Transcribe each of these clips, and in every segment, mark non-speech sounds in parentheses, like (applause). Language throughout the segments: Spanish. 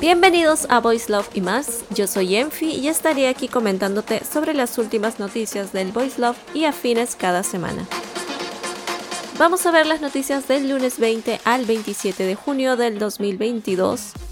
Bienvenidos a Voice Love y más, yo soy Enfi y estaré aquí comentándote sobre las últimas noticias del Voice Love y afines cada semana. Vamos a ver las noticias del lunes 20 al 27 de junio del 2022.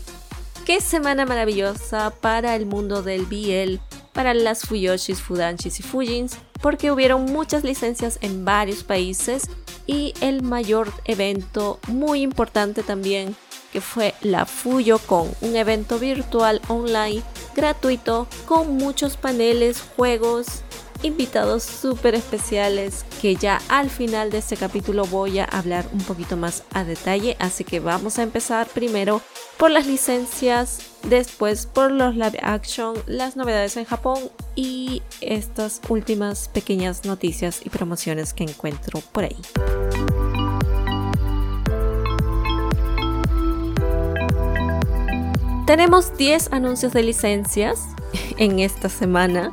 Qué semana maravillosa para el mundo del BL, para las Fuyoshis, Fudanshis y Fujins, porque hubieron muchas licencias en varios países y el mayor evento muy importante también que fue la FuyoCon, un evento virtual online gratuito con muchos paneles, juegos, invitados súper especiales que ya al final de este capítulo voy a hablar un poquito más a detalle. Así que vamos a empezar primero por las licencias, después por los live action, las novedades en Japón y estas últimas pequeñas noticias y promociones que encuentro por ahí. Tenemos 10 anuncios de licencias en esta semana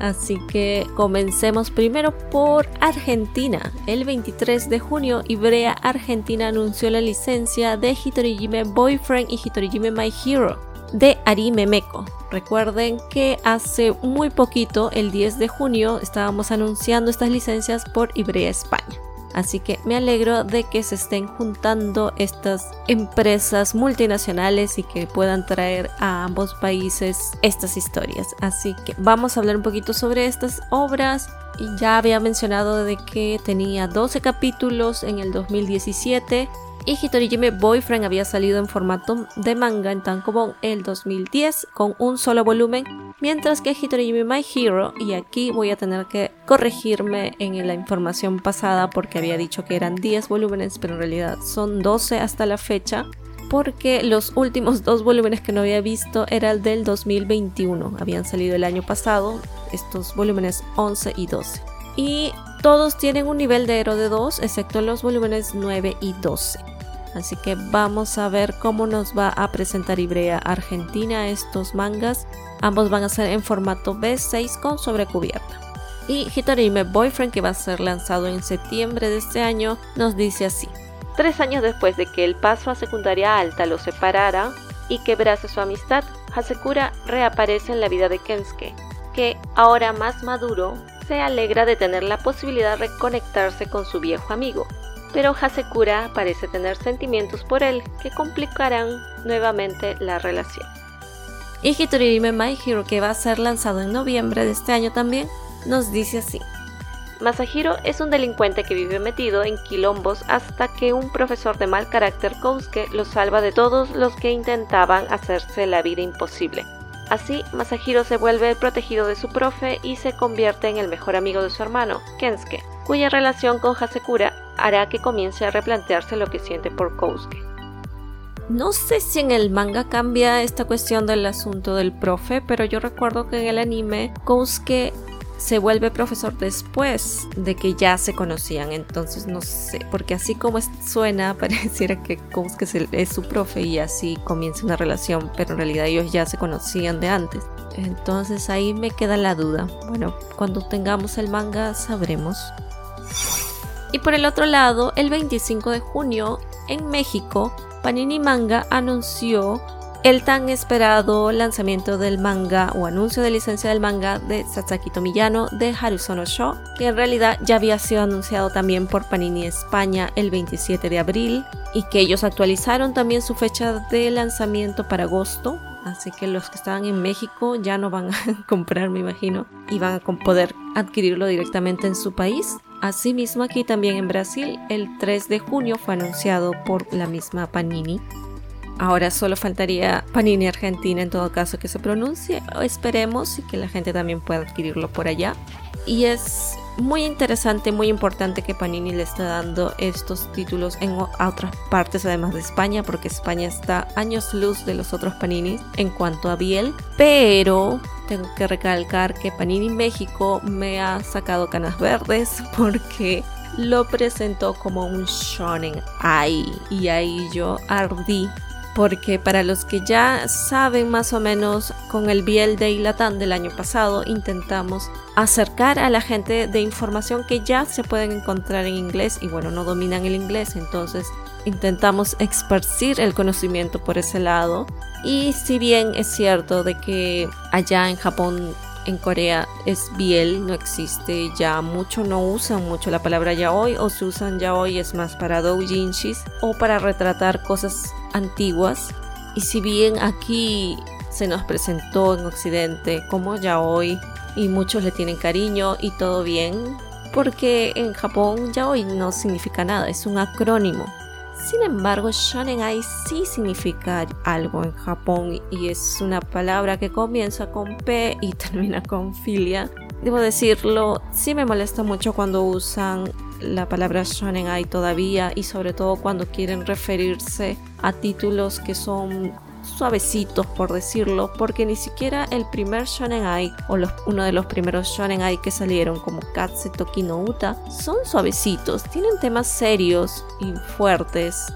Así que comencemos primero por Argentina. El 23 de junio, Ibrea Argentina anunció la licencia de Hitorijime Boyfriend y Hitorijime My Hero de Arime Meko. Recuerden que hace muy poquito, el 10 de junio, estábamos anunciando estas licencias por Ibrea España. Así que me alegro de que se estén juntando estas empresas multinacionales y que puedan traer a ambos países estas historias. Así que vamos a hablar un poquito sobre estas obras. Ya había mencionado de que tenía 12 capítulos en el 2017 y Hitorijime Boyfriend había salido en formato de manga en Tankobon el 2010 con un solo volumen, mientras que Hitorijime My Hero, y aquí voy a tener que corregirme en la información pasada porque había dicho que eran 10 volúmenes, pero en realidad son 12 hasta la fecha, porque los últimos (laughs) dos volúmenes que no había visto eran del 2021, habían salido el año pasado, estos volúmenes 11 y 12. Y todos tienen un nivel de héroe de 2, excepto los volúmenes 9 y 12. Así que vamos a ver cómo nos va a presentar Ibrea Argentina estos mangas. Ambos van a ser en formato B6 con sobrecubierta. Y Hitorime Boyfriend, que va a ser lanzado en septiembre de este año, nos dice así. Tres años después de que el paso a secundaria alta lo separara y quebrase su amistad, Hasekura reaparece en la vida de Kensuke, que, ahora más maduro, se alegra de tener la posibilidad de reconectarse con su viejo amigo, pero Hasekura parece tener sentimientos por él que complicarán nuevamente la relación. Y Hitoririme My Hero, que va a ser lanzado en noviembre de este año también, nos dice así. Masahiro es un delincuente que vive metido en quilombos hasta que un profesor de mal carácter Kousuke lo salva de todos los que intentaban hacerse la vida imposible. Así, Masahiro se vuelve el protegido de su profe y se convierte en el mejor amigo de su hermano, Kensuke, cuya relación con Hasekura hará que comience a replantearse lo que siente por Kousuke. No sé si en el manga cambia esta cuestión del asunto del profe, pero yo recuerdo que en el anime Kousuke se vuelve profesor después de que ya se conocían. Entonces no sé, porque así como suena, (laughs) pareciera que Kousuke es su profe y así comienza una relación, pero en realidad ellos ya se conocían de antes. Entonces ahí me queda la duda. Bueno, cuando tengamos el manga sabremos. Y por el otro lado, el 25 de junio, en México, Panini Manga anunció el tan esperado lanzamiento del manga o anuncio de licencia del manga de Sasaki Tomiyano de Harusono Show, que en realidad ya había sido anunciado también por Panini España el 27 de abril y que ellos actualizaron también su fecha de lanzamiento para agosto. Así que los que estaban en México ya no van a (laughs) comprar, me imagino, y van a poder adquirirlo directamente en su país. Asimismo, aquí también en Brasil, el 3 de junio fue anunciado por la misma Panini. Ahora solo faltaría Panini Argentina en todo caso que se pronuncie. Esperemos y que la gente también pueda adquirirlo por allá. Y es muy interesante, muy importante que Panini le está dando estos títulos en otras partes además de España, porque España está años luz de los otros Panini en cuanto a Biel. Pero tengo que recalcar que Panini México me ha sacado canas verdes (laughs) porque lo presentó como un shonen ai y ahí yo ardí porque para los que ya saben más o menos con el Biel de Ilatán del año pasado intentamos acercar a la gente de información que ya se pueden encontrar en inglés y bueno no dominan el inglés entonces intentamos esparcir el conocimiento por ese lado. Y si bien es cierto de que allá en Japón en Corea es biel, no existe ya mucho, no usan mucho la palabra yaoi o se usan yaoi es más para doujinshis o para retratar cosas antiguas. Y si bien aquí se nos presentó en Occidente como yaoi y muchos le tienen cariño y todo bien, porque en Japón yaoi no significa nada, es un acrónimo. Sin embargo, Shonen Ai sí significa algo en Japón y es una palabra que comienza con P y (laughs) termina con filia. Debo decirlo, sí me molesta mucho cuando usan la palabra Shonen Ai todavía y sobre todo cuando quieren referirse a títulos que son suavecitos por decirlo, porque ni siquiera el primer shonen ai o uno de los primeros shonen ai que salieron como Katse Toki no Uta son suavecitos, tienen temas serios y fuertes.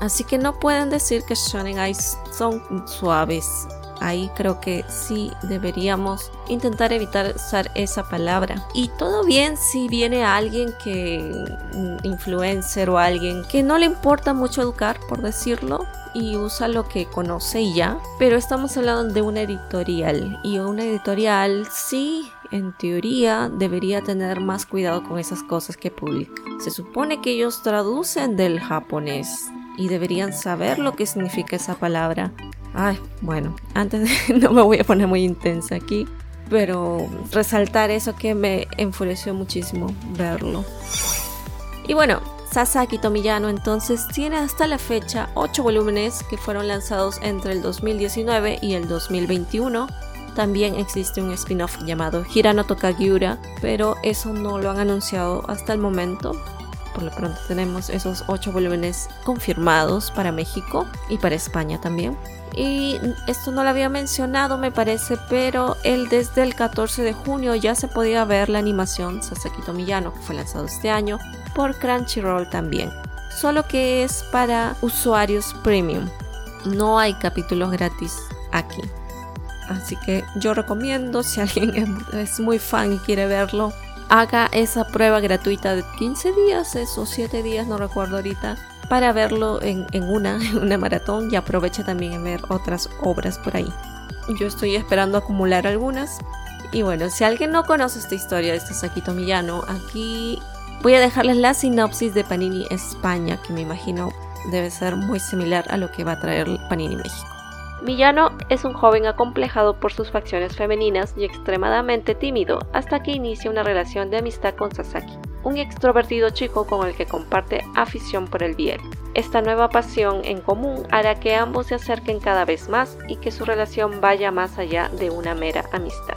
Así que no pueden decir que shonen ai son suaves. Ahí creo que sí deberíamos intentar evitar usar esa palabra. Y todo bien si viene alguien que, influencer o alguien que no le importa mucho educar, por decirlo, y usa lo que conoce ya, pero estamos hablando de una editorial y una editorial sí, en teoría, debería tener más cuidado con esas cosas que publica. Se supone que ellos traducen del japonés y deberían saber lo que significa esa palabra. Ay, bueno, antes de, (laughs) no me voy a poner muy intensa aquí, pero resaltar eso que me enfureció muchísimo verlo. Y bueno, Sasaki Tomiyano entonces tiene hasta la fecha 8 volúmenes que fueron lanzados entre el 2019 y el 2021. También existe un spin-off llamado Hirano Tokagiura, pero eso no lo han anunciado hasta el momento. Por lo pronto tenemos esos 8 volúmenes confirmados para México y para España también. Y esto no lo había mencionado me parece, pero el desde el 14 de junio ya se podía ver la animación Sasaki Tomiyano que fue lanzado este año por Crunchyroll también, solo que es para usuarios premium. No hay capítulos gratis aquí. Así que yo recomiendo, si alguien (laughs) es muy fan y quiere verlo, haga esa prueba gratuita de 15 días, esos 7 días, no recuerdo ahorita, para verlo en, una, (laughs) una maratón y aproveche también en ver otras obras por ahí. Yo estoy esperando acumular algunas. Y bueno, si alguien no conoce esta historia de este Saquito Millano, aquí Voy a dejarles la sinopsis de Panini España, que me imagino debe ser muy similar a lo que va a traer Panini México. Millano es un joven acomplejado por sus facciones femeninas y extremadamente tímido hasta que inicia una relación de amistad con Sasaki, un extrovertido chico con el que comparte afición por el biel. Esta nueva pasión en común hará que ambos se acerquen cada vez más y que su relación vaya más allá de una mera amistad.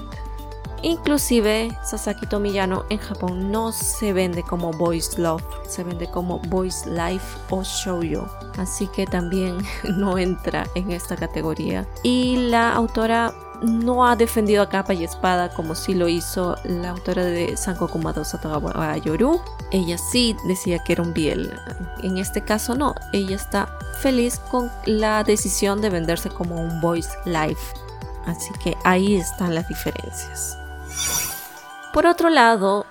Inclusive Sasaki Tomiyano en Japón no se vende como Boys Love, se vende como Boys Life o Shoujo, así que también (laughs) no entra en esta categoría. Y la autora no ha defendido a capa y espada como sí lo hizo la autora de Sankoku Madosa Yoru. Ella sí decía que era un biel. En este caso no, ella está feliz con la decisión de venderse como un Boys Life. Así que ahí están las diferencias. Por otro lado,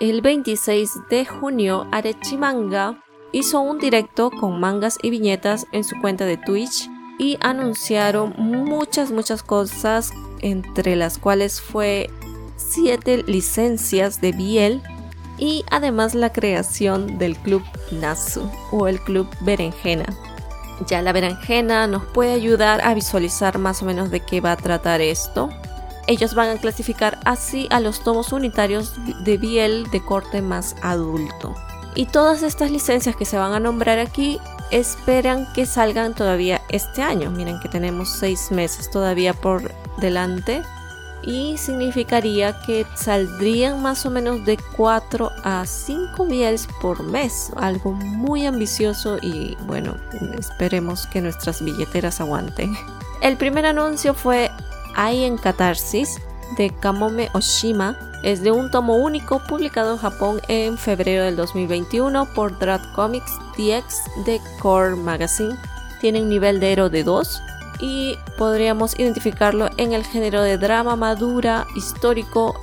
el 26 de junio, Arechimanga hizo un directo con mangas y viñetas en su cuenta de Twitch y anunciaron muchas, muchas cosas, entre las cuales fue 7 licencias de Biel y además la creación del club Nasu o el club Berenjena. Ya la berenjena nos puede ayudar a visualizar más o menos de qué va a tratar esto. Ellos van a clasificar así a los tomos unitarios de Biel de corte más adulto. Y todas estas licencias que se van a nombrar aquí esperan que salgan todavía este año. Miren que tenemos seis meses todavía por delante. Y significaría que saldrían más o menos de 4 a 5 biels por mes. Algo muy ambicioso y bueno, esperemos que nuestras billeteras aguanten. El primer anuncio fue hay en Catarsis de Kamome Oshima es de un tomo único publicado en Japón en febrero del 2021 por Drat Comics DX de Core Magazine. tiene un nivel de héroe de 2 y podríamos identificarlo en el género de drama madura, histórico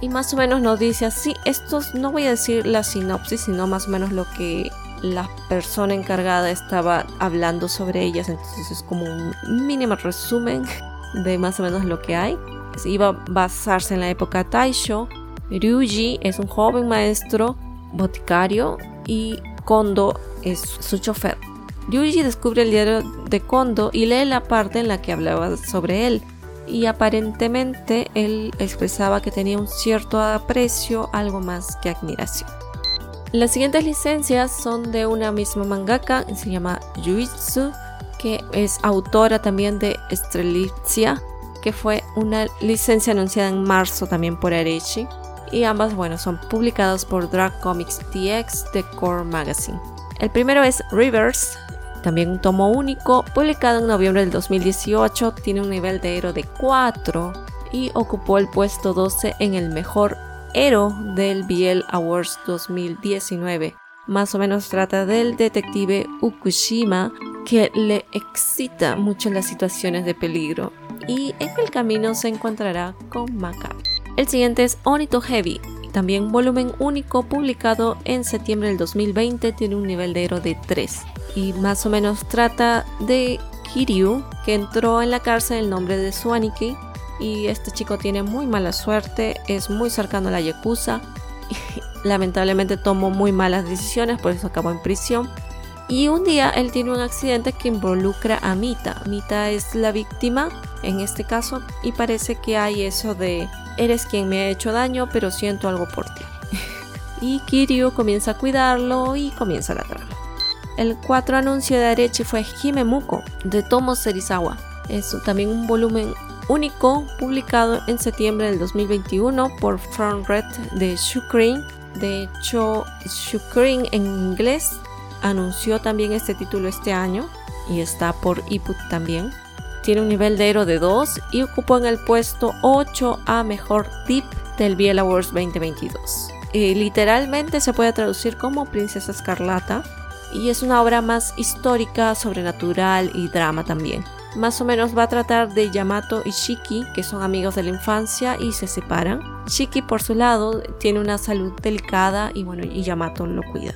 y más o menos nos dice así, estos no voy a decir la sinopsis, sino más o menos lo que la persona encargada estaba hablando sobre ellas, entonces es como un mínimo resumen de más o menos lo que hay. Iba a basarse en la época Taisho. Ryuji es un joven maestro boticario y Kondo es su chofer. Ryuji descubre el diario de Kondo y lee la parte en la que hablaba sobre él y aparentemente él expresaba que tenía un cierto aprecio, algo más que admiración. Las siguientes licencias son de una misma mangaka, se llama Yuitsu, que es autora también de Strelitzia, que fue una licencia anunciada en marzo también por Arechi. Y ambas, bueno, son publicadas por Drag Comics DX de Core Magazine. El primero es Rivers, también un tomo único, publicado en noviembre del 2018, tiene un nivel de héroe de 4 y ocupó el puesto 12 en el mejor héroe del Biel Awards 2019. Más o menos trata del detective Ukushima que le excita mucho las situaciones de peligro y en el camino se encontrará con Maka. El siguiente es Onito Heavy, también volumen único publicado en septiembre del 2020, tiene un nivel de héroe de 3 y más o menos trata de Kiryu que entró en la cárcel en nombre de Suaniki y este chico tiene muy mala suerte, es muy cercano a la Yakuza y (laughs) lamentablemente tomó muy malas decisiones, por eso acabó en prisión. Y un día él tiene un accidente que involucra a Mita. Mita es la víctima en este caso y parece que hay eso de eres quien me ha hecho daño pero siento algo por ti. (laughs) y Kiryu comienza a cuidarlo y comienza la trama. El 4 anuncio de Arechi fue Himemuko de Tomo Serizawa. Es también un volumen único publicado en septiembre del 2021 por Front Red de Shukrin. De hecho, Shukrin en inglés anunció también este título este año y está por Iput también. Tiene un nivel de héroe de 2 y ocupó en el puesto 8 a mejor tip del Biel Awards 2022. Eh, literalmente se puede traducir como Princesa Escarlata y es una obra más histórica, sobrenatural y drama también. Más o menos va a tratar de Yamato y Shiki, que son amigos de la infancia y se separan. Shiki por su lado tiene una salud delicada y bueno, y Yamato lo cuida.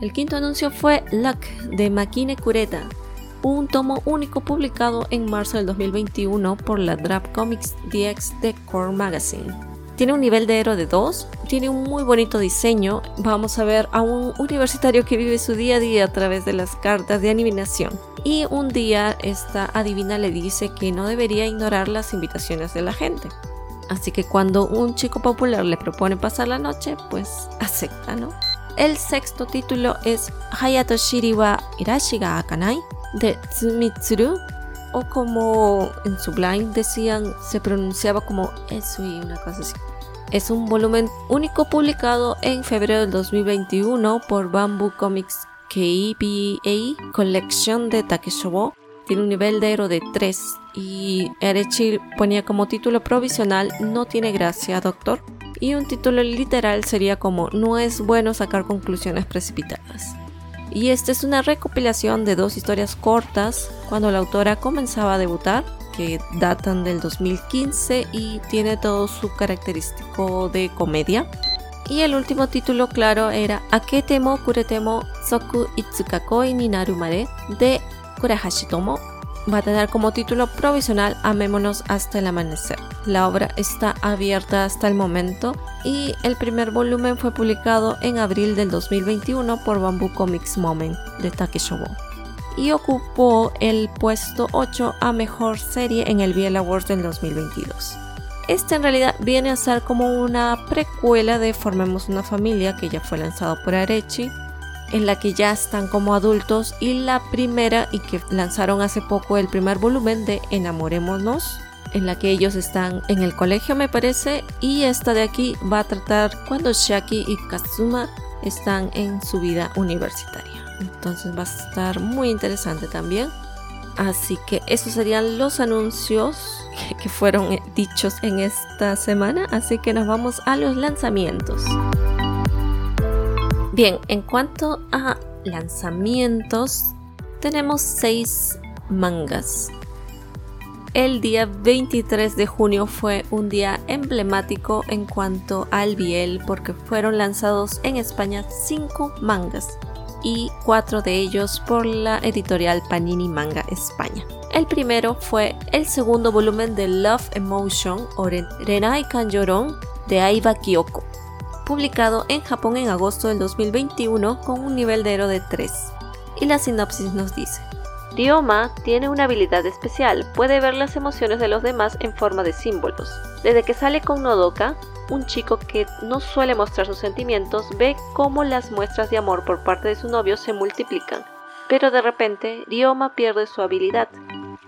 El quinto anuncio fue Luck de Makine Kureta, un tomo único publicado en marzo del 2021 por la Drap Comics DX de Core Magazine. Tiene un nivel de héroe de 2, tiene un muy bonito diseño. Vamos a ver a un universitario que vive su día a día a través de las cartas de adivinación. Y un día esta adivina le dice que no debería ignorar las invitaciones de la gente. Así que cuando un chico popular le propone pasar la noche, pues acepta, ¿no? El sexto título es Hayato Shiriwa Irashiga Akanai de Tsumitsuru o como en Sublime decían, se pronunciaba como Esui, una cosa así. Es un volumen único publicado en febrero del 2021 por Bamboo Comics KBA Collection de Takeshobo. Tiene un nivel de héroe de 3 y Erechi ponía como título provisional No tiene gracia, doctor. Y un título literal sería como No es bueno sacar conclusiones precipitadas. Y esta es una recopilación de dos historias cortas cuando la autora comenzaba a debutar que datan del 2015 y tiene todo su característico de comedia. Y el último título, claro, era Aketemo Kuretemo Soku Itsukakoi ni Narumare de Kurehashitomo. Va a tener como título provisional Amémonos hasta el amanecer. La obra está abierta hasta el momento y el primer volumen fue publicado en abril del 2021 por Bamboo Comics Moment de Takeshobo y ocupó el puesto 8 a mejor serie en el Biel Awards del 2022. Este en realidad viene a ser como una precuela de Formemos una familia que ya fue lanzado por Arechi, en la que ya están como adultos y la primera y que lanzaron hace poco el primer volumen de Enamorémonos, en la que ellos están en el colegio me parece y esta de aquí va a tratar cuando Shaki y Kazuma están en su vida universitaria. Entonces va a estar muy interesante también. Así que esos serían los anuncios que fueron dichos en esta semana. Así que nos vamos a los lanzamientos. Bien, en cuanto a lanzamientos, tenemos seis mangas. El día 23 de junio fue un día emblemático en cuanto al Biel porque fueron lanzados en España cinco mangas y cuatro de ellos por la editorial Panini Manga España. El primero fue el segundo volumen de Love Emotion o Renai Kanjoron de Aiba Kyoko, publicado en Japón en agosto del 2021 con un nivel de héroe de 3. Y la sinopsis nos dice. Ryoma tiene una habilidad especial, puede ver las emociones de los demás en forma de símbolos. Desde que sale con Nodoka, un chico que no suele mostrar sus sentimientos ve cómo las muestras de amor por parte de su novio se multiplican. Pero de repente, Ryoma pierde su habilidad.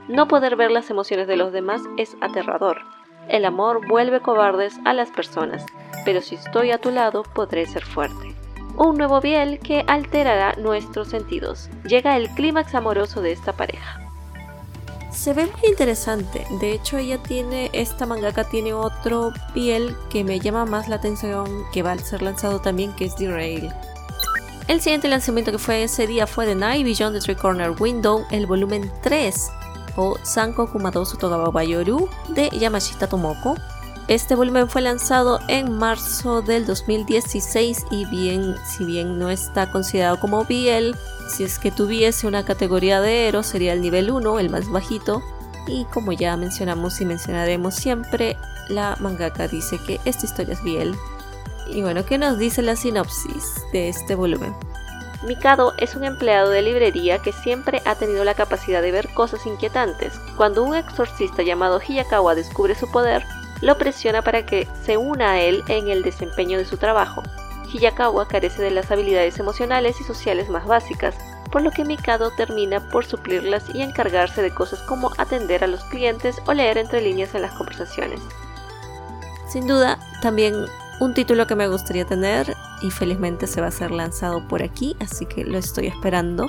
No poder ver las emociones de los demás es aterrador. El amor vuelve cobardes a las personas, pero si estoy a tu lado podré ser fuerte. Un nuevo biel que alterará nuestros sentidos. Llega el clímax amoroso de esta pareja. Se ve muy interesante. De hecho, ella tiene, esta mangaka tiene otro piel que me llama más la atención, que va a ser lanzado también, que es Derail. El siguiente lanzamiento que fue ese día fue The Night Beyond the Three Corner Window, el volumen 3, o Sanko Kumadosu Togawa Bayoru, de Yamashita Tomoko. Este volumen fue lanzado en marzo del 2016 y bien, si bien no está considerado como BL, si es que tuviese una categoría de Ero sería el nivel 1, el más bajito. Y como ya mencionamos y mencionaremos siempre, la mangaka dice que esta historia es BL. Y bueno, ¿qué nos dice la sinopsis de este volumen? Mikado es un empleado de librería que siempre ha tenido la capacidad de ver cosas inquietantes. Cuando un exorcista llamado Hiyakawa descubre su poder, lo presiona para que se una a él en el desempeño de su trabajo. Hiyakawa carece de las habilidades emocionales y sociales más básicas, por lo que Mikado termina por suplirlas y encargarse de cosas como atender a los clientes o leer entre líneas en las conversaciones. Sin duda, también un título que me gustaría tener y felizmente se va a ser lanzado por aquí, así que lo estoy esperando.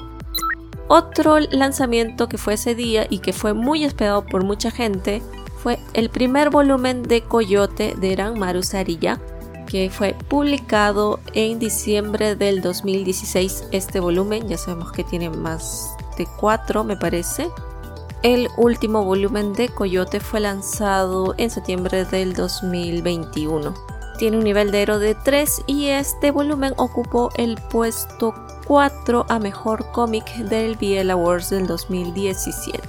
Otro lanzamiento que fue ese día y que fue muy esperado por mucha gente fue el primer volumen de Coyote de Ranmaru Sarilla, que fue publicado en diciembre del 2016 este volumen, ya sabemos que tiene más de cuatro me parece. El último volumen de Coyote fue lanzado en septiembre del 2021. Tiene un nivel de héroe de 3 y este volumen ocupó el puesto 4 a mejor cómic del BL Awards del 2017.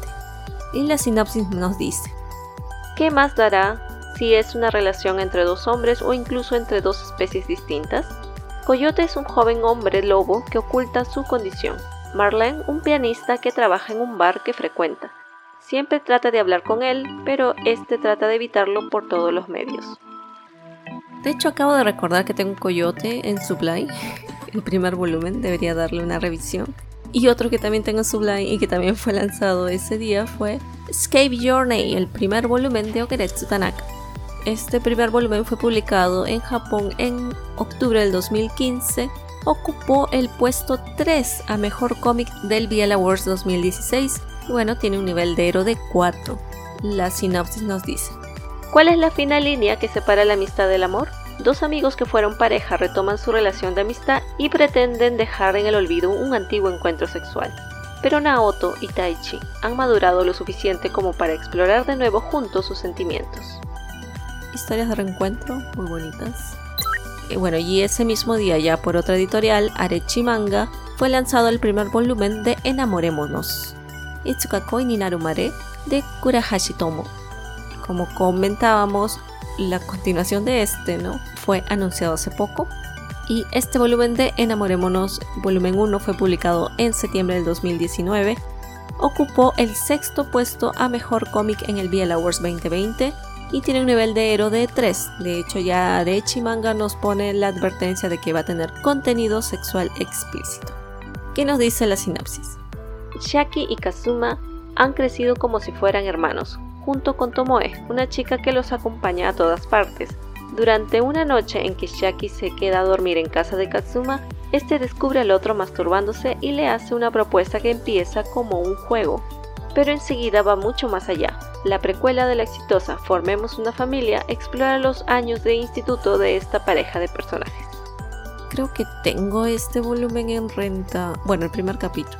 Y la sinopsis nos dice: ¿Qué más dará si es una relación entre dos hombres o incluso entre dos especies distintas. Coyote es un joven hombre lobo que oculta su condición. Marlene, un pianista que trabaja en un bar que frecuenta. Siempre trata de hablar con él, pero este trata de evitarlo por todos los medios. De hecho, acabo de recordar que tengo un coyote en Sublime, (laughs) el primer volumen, debería darle una revisión. Y otro que también tengo en Sublime y que también fue lanzado ese día fue Escape Journey, el primer volumen de Okeretsu Tanaka. Este primer volumen fue publicado en Japón en octubre del 2015. Ocupó el puesto 3 a mejor cómic del BL Awards 2016 y bueno, tiene un nivel de héroe de 4. La sinopsis nos dice: ¿Cuál es la fina línea que separa la amistad del amor? Dos amigos que fueron pareja retoman su relación de amistad y pretenden dejar en el olvido un antiguo encuentro sexual. Pero Naoto y Taichi han madurado lo suficiente como para explorar de nuevo juntos sus sentimientos historias de reencuentro muy bonitas. Y bueno, y ese mismo día ya por otra editorial, Arechi Manga, fue lanzado el primer volumen de Enamorémonos, Itsukakoi ni Narumare, de Kurahashi Tomo. Como comentábamos, la continuación de este, ¿no? Fue anunciado hace poco. Y este volumen de Enamorémonos, volumen 1, fue publicado en septiembre del 2019. Ocupó el sexto puesto a mejor cómic en el BL Awards 2020 y tiene un nivel de héroe de 3. De hecho, ya de Manga nos pone la advertencia de que va a tener contenido sexual explícito. ¿Qué nos dice la sinopsis? Shaki y Kazuma han crecido como si fueran hermanos, junto con Tomoe, una chica que los acompaña a todas partes. Durante una noche en que Shaki se queda a dormir en casa de Kazuma, este descubre al otro masturbándose y le hace una propuesta que empieza como un juego, pero enseguida va mucho más allá. La precuela de la exitosa Formemos una familia explora los años de instituto de esta pareja de personajes. Creo que tengo este volumen en renta, bueno, el primer capítulo.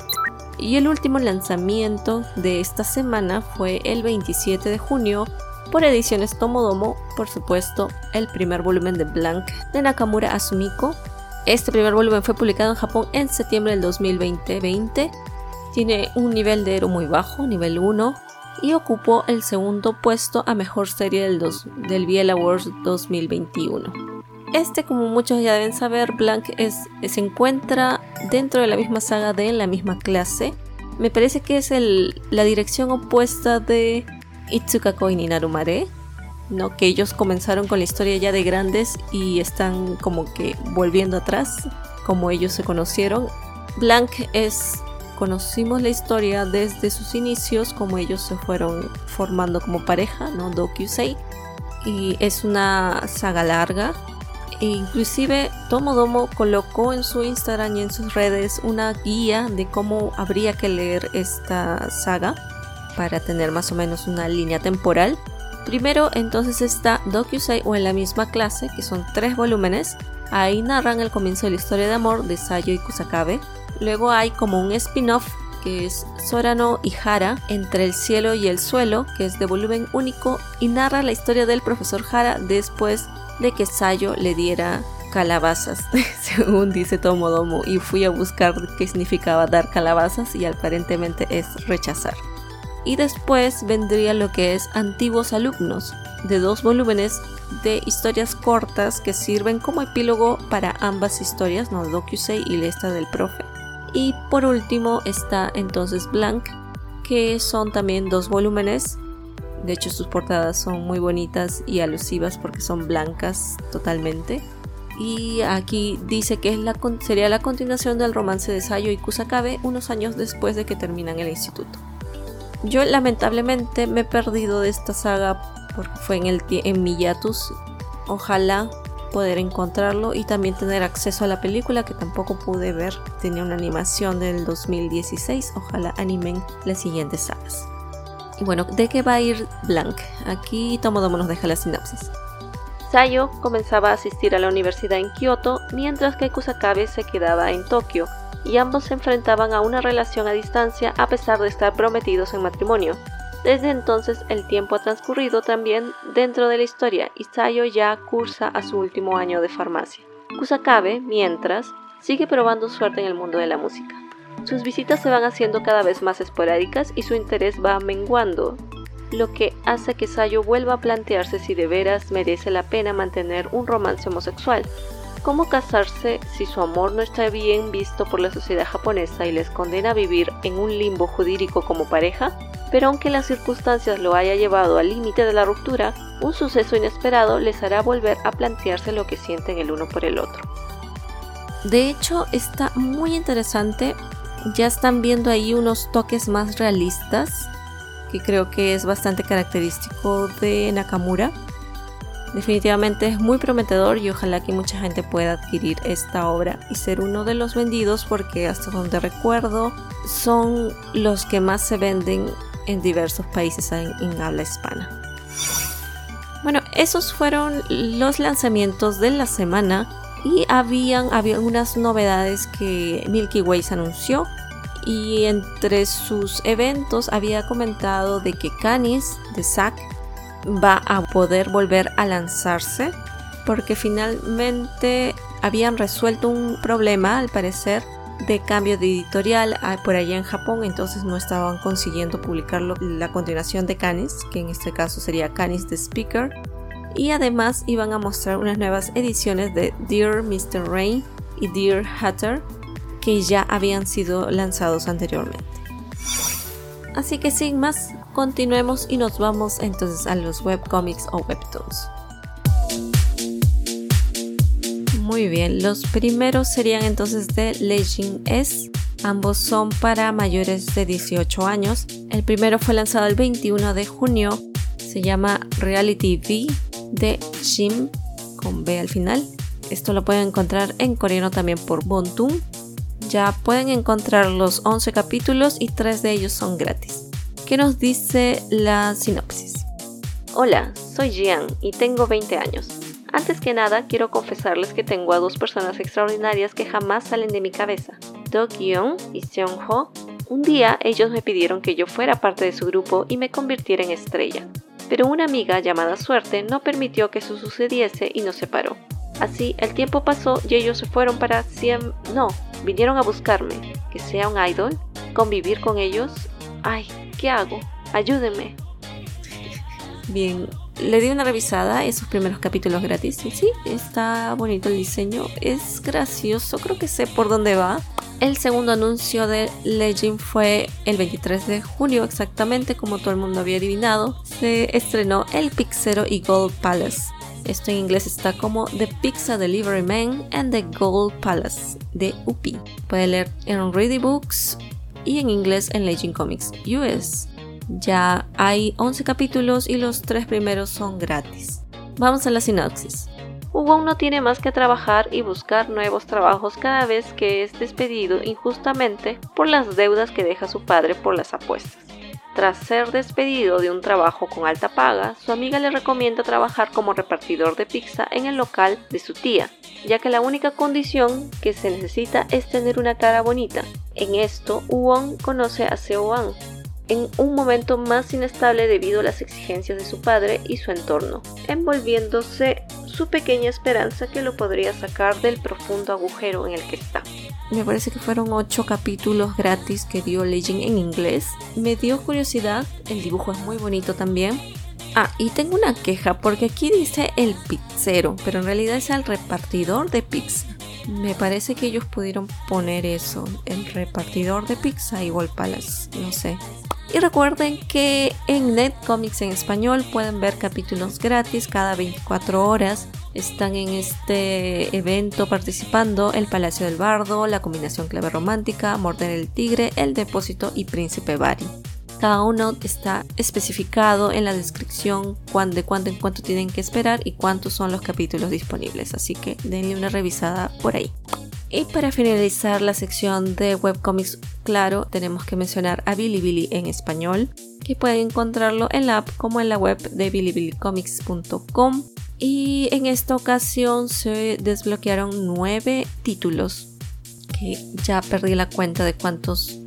Y el último lanzamiento de esta semana fue el 27 de junio por ediciones Tomodomo, por supuesto, el primer volumen de Blank de Nakamura Asumiko. Este primer volumen fue publicado en Japón en septiembre del 2020. Tiene un nivel de héroe muy bajo, nivel 1, y ocupó el segundo puesto a mejor serie del, del Biel Awards 2021. Este, como muchos ya deben saber, Blank es, se encuentra dentro de la misma saga de la misma clase. Me parece que es el, la dirección opuesta de Itsukako y Narumare, ¿no? que ellos comenzaron con la historia ya de grandes y están como que volviendo atrás, como ellos se conocieron. Blank es conocimos la historia desde sus inicios, como ellos se fueron formando como pareja, ¿no? Dokusei. Y es una saga larga. E inclusive Tomodomo colocó en su Instagram y en sus redes una guía de cómo habría que leer esta saga para tener más o menos una línea temporal. Primero entonces está Dokusei o en la misma clase, que son tres volúmenes. Ahí narran el comienzo de la historia de amor de Sayo y Kusakabe, Luego hay como un spin-off que es Sorano y Hara entre el cielo y el suelo, que es de volumen único y narra la historia del profesor Hara después de que Sayo le diera calabazas, (laughs) según dice Tomodomo, y fui a buscar qué significaba dar calabazas y aparentemente es rechazar. Y después vendría lo que es Antiguos Alumnos, de dos volúmenes de historias cortas que sirven como epílogo para ambas historias, no Dokusei y esta del profe. Y por último está entonces Blank, que son también dos volúmenes. De hecho sus portadas son muy bonitas y alusivas porque son blancas totalmente. Y aquí dice que es la, sería la continuación del romance de Sayo y Kusakabe unos años después de que terminan el instituto. Yo lamentablemente me he perdido de esta saga porque fue en, el, en mi Ojalá poder encontrarlo y también tener acceso a la película que tampoco pude ver. Tenía una animación del 2016, ojalá animen las siguientes sagas. Y bueno, ¿de qué va a ir Blank? Aquí Tomodomo nos deja la sinopsis. Sayo comenzaba a asistir a la universidad en Kioto, mientras que Kusakabe se quedaba en Tokio, y ambos se enfrentaban a una relación a distancia a pesar de estar prometidos en matrimonio. Desde entonces el tiempo ha transcurrido también dentro de la historia y Sayo ya cursa a su último año de farmacia. Kusakabe, mientras, sigue probando suerte en el mundo de la música. Sus visitas se van haciendo cada vez más esporádicas y su interés va menguando, lo que hace que Sayo vuelva a plantearse si de veras merece la pena mantener un romance homosexual. ¿Cómo casarse si su amor no está bien visto por la sociedad japonesa y les condena a vivir en un limbo jurídico como pareja? pero aunque las circunstancias lo haya llevado al límite de la ruptura, un suceso inesperado les hará volver a plantearse lo que sienten el uno por el otro. De hecho, está muy interesante. Ya están viendo ahí unos toques más realistas, que creo que es bastante característico de Nakamura. Definitivamente es muy prometedor y ojalá que mucha gente pueda adquirir esta obra y ser uno de los vendidos porque hasta donde recuerdo son los que más se venden en diversos países en, habla hispana. Bueno, esos fueron los lanzamientos de la semana y habían, había algunas novedades que Milky Way anunció. Y entre sus eventos había comentado de que Canis de Zack va a poder volver a lanzarse porque finalmente habían resuelto un problema al parecer de cambio de editorial ah, por allá en Japón, entonces no estaban consiguiendo publicarlo la continuación de Canis, que en este caso sería Canis the Speaker, y además iban a mostrar unas nuevas ediciones de Dear Mr. Rain y Dear Hatter, que ya habían sido lanzados anteriormente. Así que sin más, continuemos y nos vamos entonces a los webcomics o webtoons. Muy bien, los primeros serían entonces de Legend S. Ambos son para mayores de 18 años. El primero fue lanzado el 21 de junio. Se llama Reality V de Jim con B al final. Esto lo pueden encontrar en coreano también por Bontum. Ya pueden encontrar los 11 capítulos y 3 de ellos son gratis. ¿Qué nos dice la sinopsis? Hola, soy Jian y tengo 20 años. Antes que nada, quiero confesarles que tengo a dos personas extraordinarias que jamás salen de mi cabeza. Do Kyung y Seong Ho, Un día ellos me pidieron que yo fuera parte de su grupo y me convirtiera en estrella, pero una amiga llamada Suerte no permitió que eso sucediese y nos separó. Así, el tiempo pasó y ellos se fueron para 100... No, vinieron a buscarme. ¿Que sea un idol? ¿Convivir con ellos? Ay, ¿qué hago? Ayúdenme. Bien, le di una revisada esos primeros capítulos gratis y sí, está bonito el diseño, es gracioso, creo que sé por dónde va. El segundo anuncio de Legend fue el 23 de junio, exactamente como todo el mundo había adivinado. Se estrenó el Pixero y Gold Palace. Esto en inglés está como The Pizza Delivery Man and the Gold Palace de UPI. Puede leer en Ready Books y en inglés en Legend Comics US. Ya hay 11 capítulos y los tres primeros son gratis. Vamos a la sinopsis. Hugo no tiene más que trabajar y buscar nuevos trabajos cada vez que es despedido injustamente por las deudas que deja su padre por las apuestas. Tras ser despedido de un trabajo con alta paga, su amiga le recomienda trabajar como repartidor de pizza en el local de su tía, ya que la única condición que se necesita es tener una cara bonita. En esto, Wong conoce a Seo en un momento más inestable debido a las exigencias de su padre y su entorno, envolviéndose su pequeña esperanza que lo podría sacar del profundo agujero en el que está. Me parece que fueron 8 capítulos gratis que dio Legend en inglés. Me dio curiosidad, el dibujo es muy bonito también. Ah, y tengo una queja porque aquí dice el pizzero, pero en realidad es el repartidor de pizza. Me parece que ellos pudieron poner eso, el repartidor de pizza igual Palace, no sé. Y recuerden que en Netcomics en español pueden ver capítulos gratis cada 24 horas. Están en este evento participando El Palacio del Bardo, La Combinación Clave Romántica, Morder el Tigre, El Depósito y Príncipe Bari. Cada uno está especificado en la descripción de cuánto en cuánto tienen que esperar y cuántos son los capítulos disponibles. Así que denle una revisada por ahí. Y para finalizar la sección de webcomics, claro, tenemos que mencionar a Bilibili en español, que pueden encontrarlo en la app como en la web de bilibilicomics.com. Y en esta ocasión se desbloquearon nueve títulos, que ya perdí la cuenta de cuántos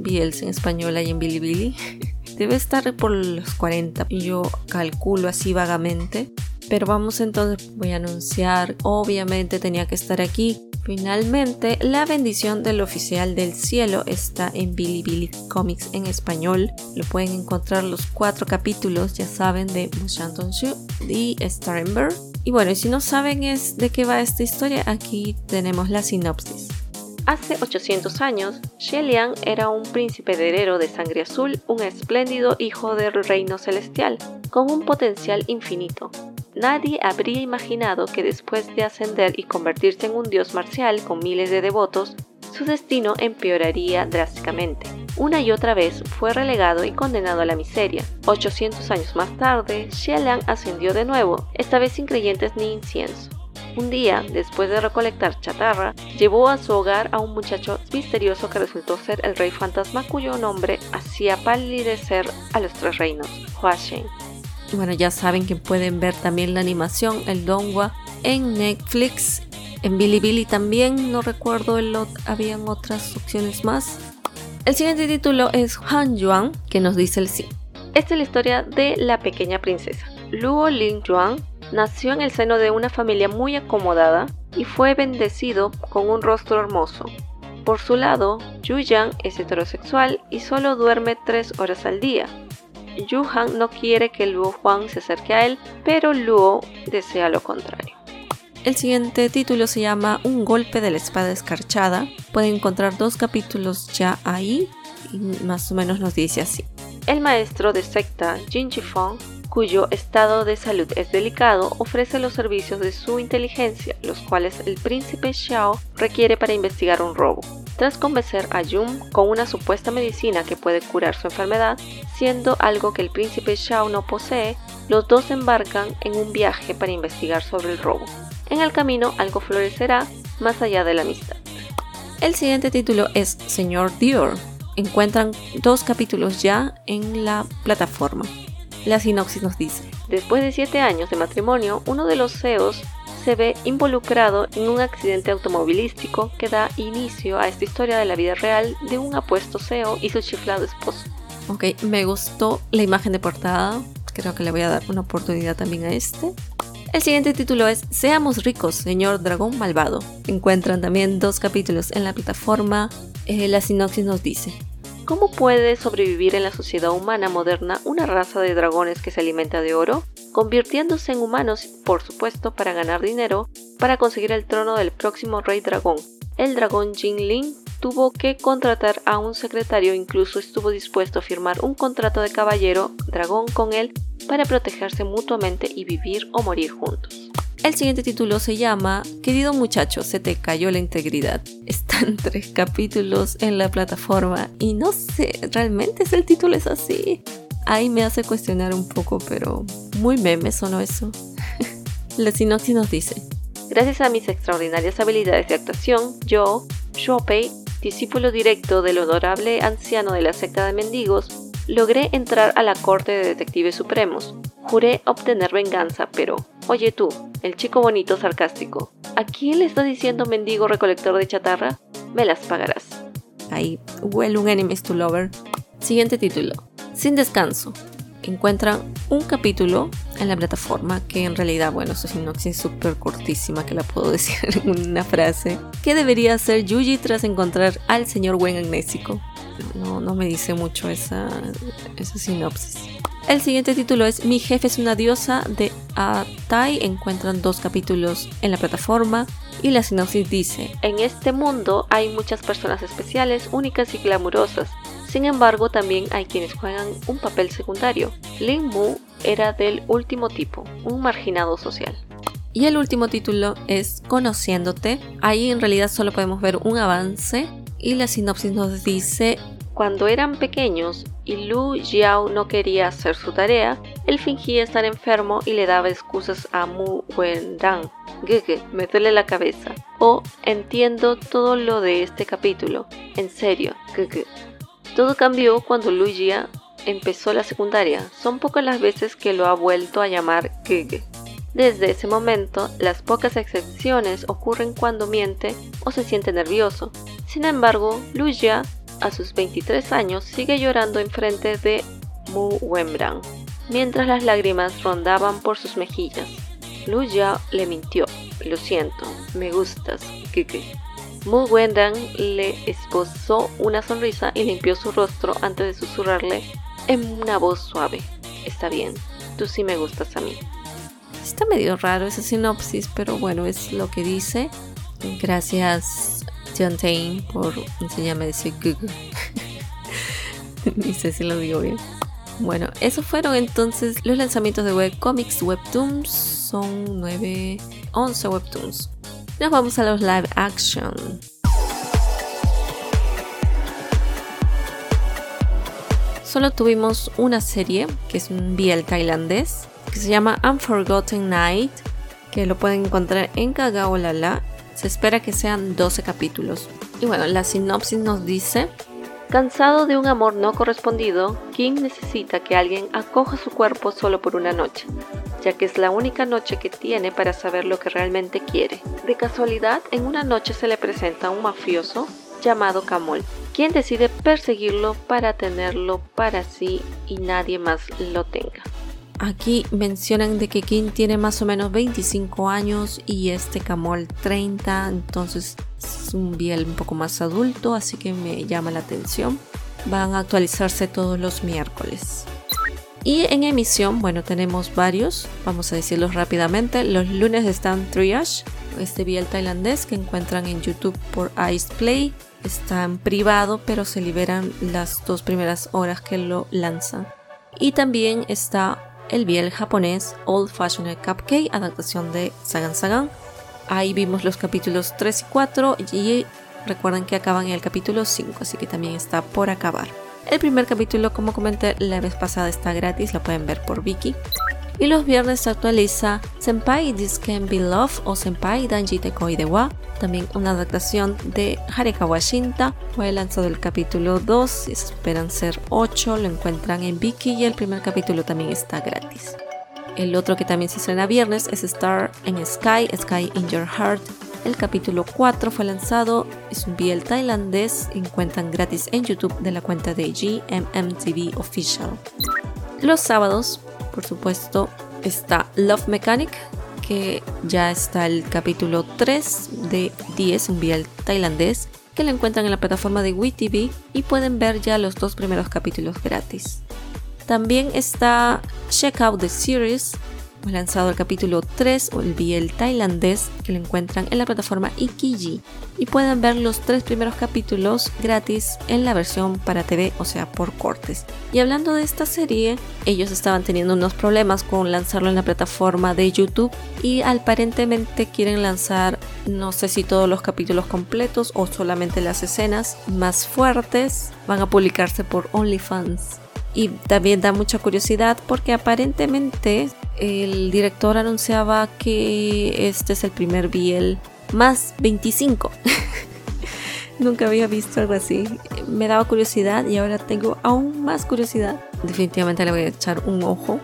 BLs en español hay en Bilibili. (laughs) Debe estar por los 40, y yo calculo así vagamente. Pero vamos entonces, voy a anunciar, obviamente tenía que estar aquí Finalmente, La bendición del oficial del cielo está en Bilibili Comics en español. Lo pueden encontrar los cuatro capítulos, ya saben, de Mushanton Shu y Starrenberg. Y bueno, si no saben es de qué va esta historia, aquí tenemos la sinopsis. Hace 800 años, Liang era un príncipe heredero de sangre azul, un espléndido hijo del reino celestial, con un potencial infinito. Nadie habría imaginado que después de ascender y convertirse en un dios marcial con miles de devotos, su destino empeoraría drásticamente. Una y otra vez fue relegado y condenado a la miseria. 800 años más tarde, Liang ascendió de nuevo, esta vez sin creyentes ni incienso. Un día, después de recolectar chatarra, llevó a su hogar a un muchacho misterioso que resultó ser el rey fantasma cuyo nombre hacía palidecer a los tres reinos, Hua Shen. Bueno, ya saben que pueden ver también la animación, el Dongwa, en Netflix, en Bilibili también, no recuerdo, el habían otras opciones más. El siguiente título es Han Yuan, que nos dice el sí. Esta es la historia de la pequeña princesa. Luo Ling Yuan nació en el seno de una familia muy acomodada y fue bendecido con un rostro hermoso. Por su lado, Yu Yang es heterosexual y solo duerme tres horas al día. Yu Han no quiere que Luo Huang se acerque a él, pero Luo desea lo contrario. El siguiente título se llama Un golpe de la espada escarchada. Pueden encontrar dos capítulos ya ahí y más o menos nos dice así. El maestro de secta Jin Fong cuyo estado de salud es delicado, ofrece los servicios de su inteligencia, los cuales el príncipe Xiao requiere para investigar un robo. Tras convencer a Yum con una supuesta medicina que puede curar su enfermedad, siendo algo que el príncipe Xiao no posee, los dos embarcan en un viaje para investigar sobre el robo. En el camino algo florecerá más allá de la amistad. El siguiente título es Señor Dior. Encuentran dos capítulos ya en la plataforma. La sinopsis nos dice, después de siete años de matrimonio, uno de los CEOs se ve involucrado en un accidente automovilístico que da inicio a esta historia de la vida real de un apuesto CEO y su chiflado esposo. Ok, me gustó la imagen de portada. Creo que le voy a dar una oportunidad también a este. El siguiente título es Seamos ricos, señor dragón malvado. Encuentran también dos capítulos en la plataforma. Eh, la sinopsis nos dice, ¿Cómo puede sobrevivir en la sociedad humana moderna una raza de dragones que se alimenta de oro, convirtiéndose en humanos, por supuesto, para ganar dinero, para conseguir el trono del próximo rey dragón? El dragón Jinling tuvo que contratar a un secretario, incluso estuvo dispuesto a firmar un contrato de caballero dragón con él para protegerse mutuamente y vivir o morir juntos. El siguiente título se llama Querido muchacho, se te cayó la integridad. Están (laughs) tres capítulos en la plataforma y no sé, realmente es el título es así. Ahí me hace cuestionar un poco, pero muy meme sonó eso. (laughs) la sinopsis nos dice, Gracias a mis extraordinarias habilidades de actuación, yo, Shopei, discípulo directo del honorable anciano de la secta de mendigos, logré entrar a la corte de detectives supremos. Juré obtener venganza, pero, oye tú, el chico bonito sarcástico, ¿a quién le estás diciendo mendigo recolector de chatarra? Me las pagarás. Ahí, well, un enemies to lover. Siguiente título. Sin descanso. Encuentran un capítulo en la plataforma que en realidad, bueno, es una sinopsis súper cortísima que la puedo (laughs) decir en una frase. ¿Qué debería hacer Yuji tras encontrar al señor buen amnésico? No, no me dice mucho esa, esa sinopsis. El siguiente título es Mi jefe es una diosa de Atai. Encuentran dos capítulos en la plataforma y la sinopsis dice, en este mundo hay muchas personas especiales, únicas y glamurosas. Sin embargo, también hay quienes juegan un papel secundario. Lin Mu era del último tipo, un marginado social. Y el último título es Conociéndote. Ahí en realidad solo podemos ver un avance y la sinopsis nos dice cuando eran pequeños y Lu Jiao no quería hacer su tarea, él fingía estar enfermo y le daba excusas a Mu Wendang. Gege, me duele la cabeza. O entiendo todo lo de este capítulo. En serio, gege. Todo cambió cuando Lu Jia empezó la secundaria. Son pocas las veces que lo ha vuelto a llamar gege. Desde ese momento, las pocas excepciones ocurren cuando miente o se siente nervioso. Sin embargo, Lu Jia a sus 23 años, sigue llorando enfrente de Mu Wenbrang, mientras las lágrimas rondaban por sus mejillas. Luya le mintió. Lo siento, me gustas, Kiki. Mu Wenbrang le esbozó una sonrisa y limpió su rostro antes de susurrarle en una voz suave. Está bien, tú sí me gustas a mí. Está medio raro esa sinopsis, pero bueno, es lo que dice. Gracias Por enseñarme a decir Google. (laughs) Ni sé si lo digo bien. Bueno, esos fueron entonces los lanzamientos de webcomics, webtoons. Son 9, 11 webtoons. Nos vamos a los live action. Solo tuvimos una serie, que es un BL tailandés, que se llama Unforgotten Night, que lo pueden encontrar en Kagaolala se espera que sean 12 capítulos. Y bueno, la sinopsis nos dice, cansado de un amor no correspondido, King necesita que alguien acoja su cuerpo solo por una noche, ya que es la única noche que tiene para saber lo que realmente quiere. De casualidad, en una noche se le presenta un mafioso llamado Kamol, quien decide perseguirlo para tenerlo para sí y nadie más lo tenga. Aquí mencionan de que King tiene más o menos 25 años y este Camol 30, entonces es un biel un poco más adulto, así que me llama la atención. Van a actualizarse todos los miércoles. Y en emisión, bueno, tenemos varios, vamos a decirlos rápidamente. Los lunes están Triage, este biel tailandés que encuentran en YouTube por Ice Play. Está en privado, pero se liberan las dos primeras horas que lo lanzan. Y también está el biel japonés Old Fashioned Cupcake, adaptación de Sagan Sagan. Ahí vimos los capítulos 3 y 4 y recuerden que acaban en el capítulo 5, así que también está por acabar. El primer capítulo, como comenté la vez pasada, está gratis, lo pueden ver por Viki. Y los viernes se actualiza Senpai This Can Be Love o Senpai Danji Tekoi Dewa, también una adaptación de Harekawa Shinta. Fue lanzado el capítulo 2, esperan ser 8, lo encuentran en Viki y el primer capítulo también está gratis. El otro que también se estrena viernes es Star in Sky, Sky in Your Heart. El capítulo 4 fue lanzado, es un BL tailandés, encuentran gratis en YouTube de la cuenta de GMMTV Official. Los sábados, por supuesto, está Love Mechanic, que ya está el capítulo 3 de 10, un BL tailandés, que lo encuentran en la plataforma de WeTV y pueden ver ya los dos primeros capítulos gratis. También está Check Out the Series, lanzado el capítulo 3 o el BL tailandés que lo encuentran en la plataforma Ikiji y pueden ver los tres primeros capítulos gratis en la versión para TV, o sea, por cortes. Y hablando de esta serie, ellos estaban teniendo unos problemas con lanzarlo en la plataforma de YouTube y aparentemente quieren lanzar no sé si todos los capítulos completos o solamente las escenas más fuertes van a publicarse por OnlyFans. Y también da mucha curiosidad porque aparentemente el director anunciaba que este es el primer Biel más 25. (laughs) Nunca había visto algo así. Me daba curiosidad y ahora tengo aún más curiosidad. Definitivamente le voy a echar un ojo.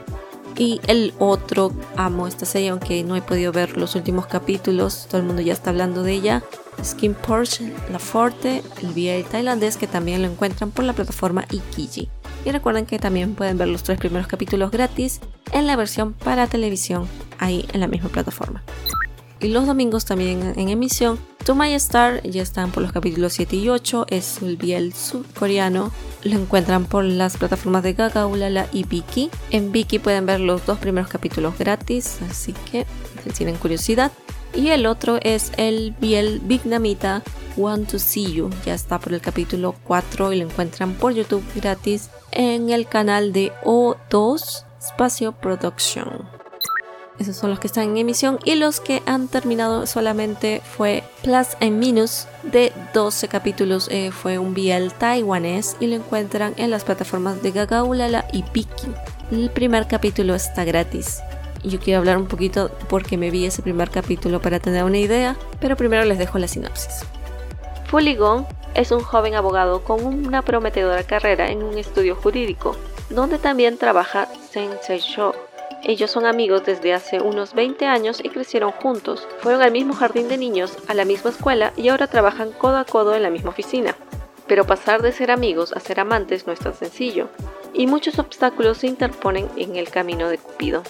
Y el otro, amo esta serie, aunque no he podido ver los últimos capítulos, todo el mundo ya está hablando de ella. Skin Porsche, La Forte, el VA tailandés, que también lo encuentran por la plataforma Ikiji. Y recuerden que también pueden ver los tres primeros capítulos gratis en la versión para televisión, ahí en la misma plataforma. Y los domingos también en emisión, To My Star ya están por los capítulos 7 y 8, es el biel subcoreano, lo encuentran por las plataformas de Gaga, Ulala y Viki. En Viki pueden ver los dos primeros capítulos gratis, así que si tienen curiosidad. Y el otro es el Biel Vietnamita Want to See You. Ya está por el capítulo 4 y lo encuentran por YouTube gratis en el canal de O2 Espacio Production. Esos son los que están en emisión y los que han terminado solamente fue Plus and Minus de 12 capítulos. Eh, fue un BL taiwanés y lo encuentran en las plataformas de Gagaulala y Piki. El primer capítulo está gratis yo quiero hablar un poquito porque me vi ese primer capítulo para tener una idea, pero primero les dejo la sinopsis. Fuligón es un joven abogado con una prometedora carrera en un estudio jurídico, donde también trabaja Sensei Sho. Ellos son amigos desde hace unos 20 años y crecieron juntos. Fueron al mismo jardín de niños, a la misma escuela y ahora trabajan codo a codo en la misma oficina. Pero pasar de ser amigos a ser amantes no es tan sencillo, y muchos obstáculos se interponen en el camino de Cupido.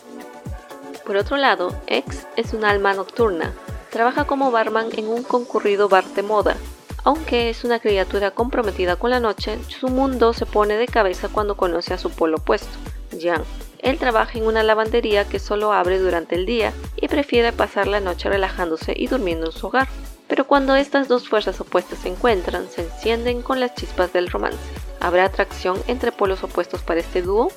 Por otro lado, X es un alma nocturna. Trabaja como barman en un concurrido bar de moda. Aunque es una criatura comprometida con la noche, su mundo se pone de cabeza cuando conoce a su polo opuesto, Jan. Él trabaja en una lavandería que solo abre durante el día y prefiere pasar la noche relajándose y durmiendo en su hogar. Pero cuando estas dos fuerzas opuestas se encuentran, se encienden con las chispas del romance. ¿Habrá atracción entre polos opuestos para este dúo?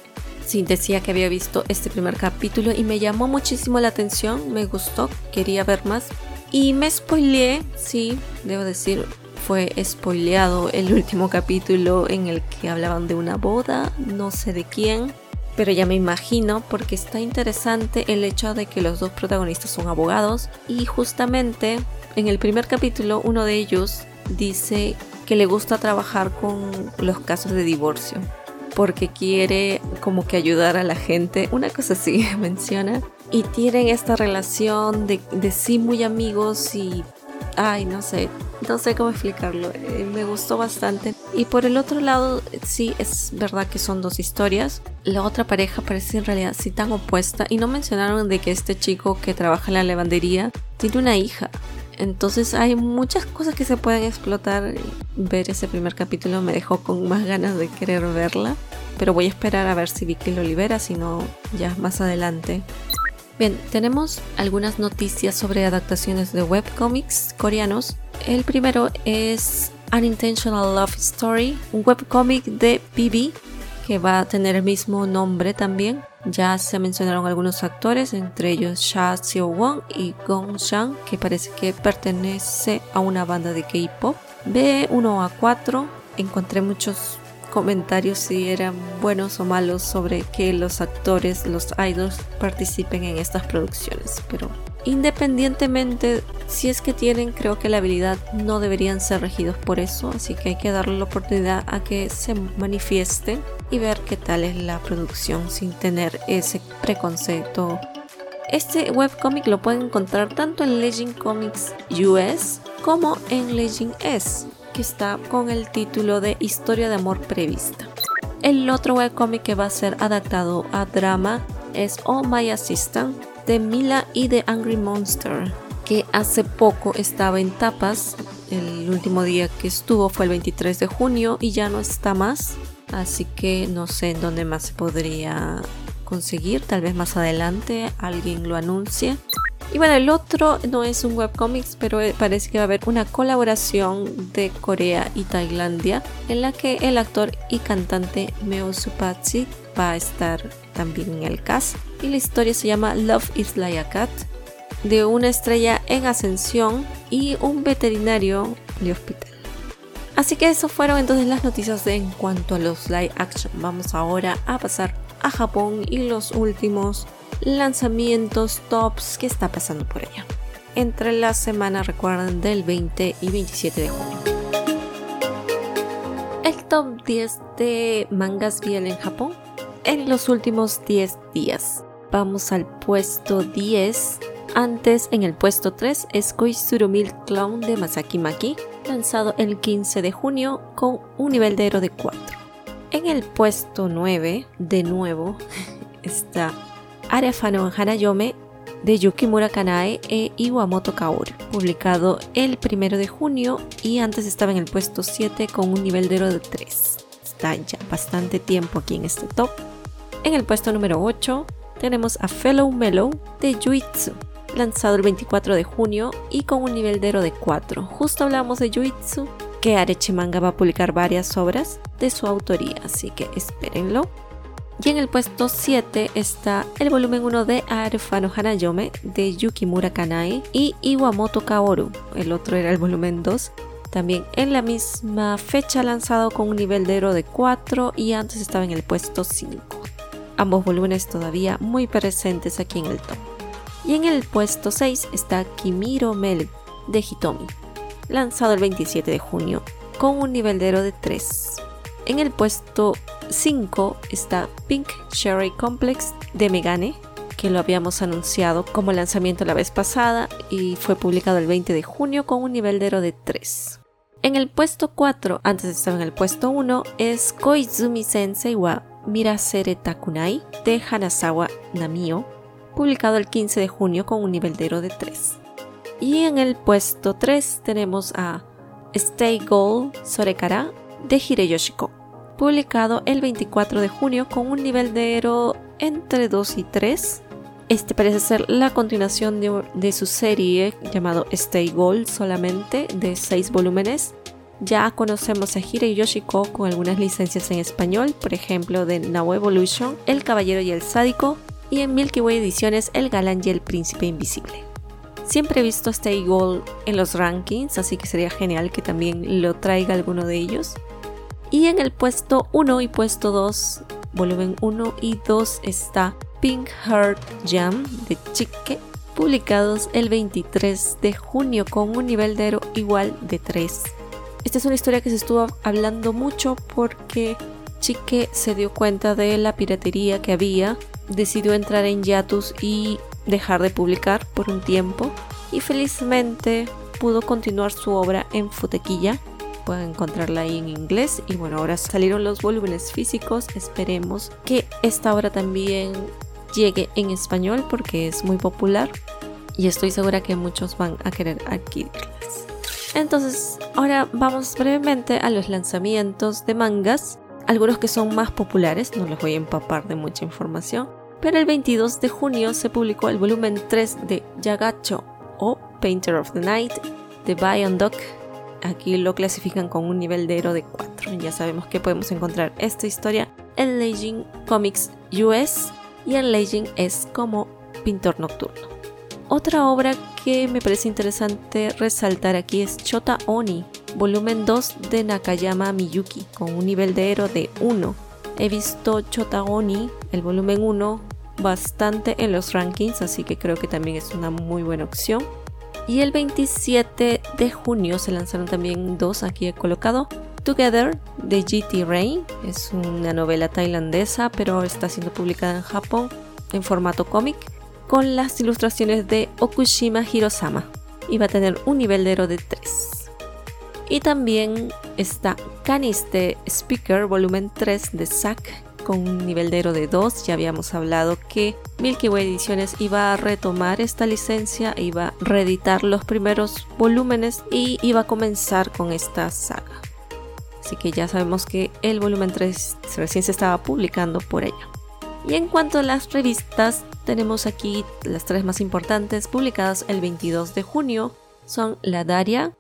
Sí, decía que había visto este primer capítulo y me llamó muchísimo la atención, me gustó, quería ver más. Y me spoileé, sí, debo decir, fue spoileado el último capítulo en el que hablaban de una boda, no sé de quién, pero ya me imagino porque está interesante el hecho de que los dos protagonistas son abogados y justamente en el primer capítulo uno de ellos dice que le gusta trabajar con los casos de divorcio porque quiere como que ayudar a la gente, una cosa así (laughs) menciona. Y tienen esta relación de, sí muy amigos y, ay, no sé, no sé cómo explicarlo, eh, me gustó bastante. Y por el otro lado, sí, es verdad que son dos historias. La otra pareja parece en realidad sí tan opuesta y no mencionaron de que este chico que trabaja en la lavandería tiene una hija. Entonces hay muchas cosas que se pueden explotar. Ver ese primer capítulo me dejó con más ganas de querer verla. Pero voy a esperar a ver si Vicky lo libera, si no, ya más adelante. Bien, tenemos algunas noticias sobre adaptaciones de webcomics coreanos. El primero es Unintentional Love Story, un webcomic de PB que va a tener el mismo nombre también. Ya se mencionaron algunos actores, entre ellos Sha Seo-won y Gong Shang, que parece que pertenece a una banda de K-pop. B1 a 4, encontré muchos comentarios si eran buenos o malos sobre que los actores, los idols participen en estas producciones, pero independientemente si es que tienen creo que la habilidad no deberían ser regidos por eso, así que hay que darle la oportunidad a que se manifiesten y ver qué tal es la producción sin tener ese preconcepto. Este webcomic lo pueden encontrar tanto en Legend Comics US como en Legend S, que está con el título de Historia de Amor Prevista. El otro webcomic que va a ser adaptado a drama es Oh My Assistant de Mila y de Angry Monster, que hace poco estaba en tapas. El último día que estuvo fue el 23 de junio y ya no está más. Así que no sé en dónde más se podría conseguir. Tal vez más adelante alguien lo anuncie. Y bueno, el otro no es un webcomics, pero parece que va a haber una colaboración de Corea y Tailandia en la que el actor y cantante Meo Supatsi va a estar también en el cast. Y la historia se llama Love is Like a Cat, de una estrella en ascensión y un veterinario de hospital. Así que eso fueron entonces las noticias en cuanto a los live action. Vamos ahora a pasar a Japón y los últimos lanzamientos tops que está pasando por allá. Entre la semana, recuerden, del 20 y 27 de junio. El top 10 de mangas bien en Japón en los últimos 10 días. Vamos al puesto 10. Antes, en el puesto 3, es Koizuru Milk Clown de Masaki Maki, lanzado el 15 de junio con un nivel de héroe de 4. En el puesto 9, de nuevo, (laughs) está Arefano Hanayome de Yukimura Kanae e Iwamoto Kaoru, publicado el 1 de junio y antes estaba en el puesto 7 con un nivel de héroe de 3. Está ya bastante tiempo aquí en este top. En el puesto número 8 tenemos a Fellow Mellow de Yuitsu, lanzado el 24 de junio y con un nivel de héroe de 4. Justo hablamos de Yuitsu, que Arechimanga va a publicar varias obras de su autoría, así que espérenlo. Y en el puesto 7 está el volumen 1 de Arefano Hanayome de Yukimura Kanae y Iwamoto Kaoru. El otro era el volumen 2. También en la misma fecha lanzado con un nivel de héroe de 4 y antes estaba en el puesto 5. Ambos volúmenes todavía muy presentes aquí en el top. Y en el puesto 6 está Kimiro Mel de Hitomi, lanzado el 27 de junio con un nivel de héroe de 3. En el puesto 5 está Pink Cherry Complex de Megane, que lo habíamos anunciado como lanzamiento la vez pasada y fue publicado el 20 de junio con un nivel de héroe de 3. En el puesto 4, antes estar en el puesto 1, es Koizumi Sensei wa Mirasere Takunai de Hanazawa Namio, publicado el 15 de junio con un nivel de héroe de 3. Y en el puesto 3 tenemos a Stay Gold Sorekara de Hireyoshiko, publicado el 24 de junio con un nivel de héroe entre 2 y 3. Este parece ser la continuación de, su serie llamado Stay Gold solamente, de 6 volúmenes. Ya conocemos a Hireyoshiko con algunas licencias en español, por ejemplo de Now Evolution, El Caballero y el Sádico, y en Milky Way Ediciones El Galán y el Príncipe Invisible. Siempre he visto Stay Gold en los rankings, así que sería genial que también lo traiga alguno de ellos. Y en el puesto 1 y puesto 2, volumen 1 y 2 está Pink Heart Jam de Chique, publicados el 23 de junio con un nivel de igual de 3. Esta es una historia que se estuvo hablando mucho porque Chique se dio cuenta de la piratería que había, decidió entrar en Yatus y dejar de publicar por un tiempo y felizmente pudo continuar su obra en Futequilla pueden encontrarla ahí en inglés. Y bueno, ahora salieron los volúmenes físicos. Esperemos que esta obra también llegue en español porque es muy popular y estoy segura que muchos van a querer adquirirlas. Entonces, ahora vamos brevemente a los lanzamientos de mangas. Algunos que son más populares, no les voy a empapar de mucha información. Pero el 22 de junio se publicó el volumen 3 de Yagacho o Painter of the Night de Bion Duck Aquí lo clasifican con un nivel de héroe de 4. Ya sabemos que podemos encontrar esta historia en Legend Comics US y en Legend es como pintor nocturno. Otra obra que me parece interesante resaltar aquí es Chota Oni, volumen 2 de Nakayama Miyuki, con un nivel de héroe de 1. He visto Chota Oni, el volumen 1, bastante en los rankings, así que creo que también es una muy buena opción. Y el 27 de junio se lanzaron también dos, aquí he colocado, Together de GT Rain. Es una novela tailandesa, pero está siendo publicada en Japón en formato cómic con las ilustraciones de Okushima Hirosama y va a tener un nivel de héroe de 3. Y también está Caniste Speaker volumen 3 de Zack con un nivel de héroe de 2. Ya habíamos hablado que Milky Way Ediciones iba a retomar esta licencia, iba a reeditar los primeros volúmenes y iba a comenzar con esta saga. Así que ya sabemos que el volumen 3 recién se estaba publicando por ella. Y en cuanto a las revistas, tenemos aquí las tres más importantes publicadas el 22 de junio. Son La Daria,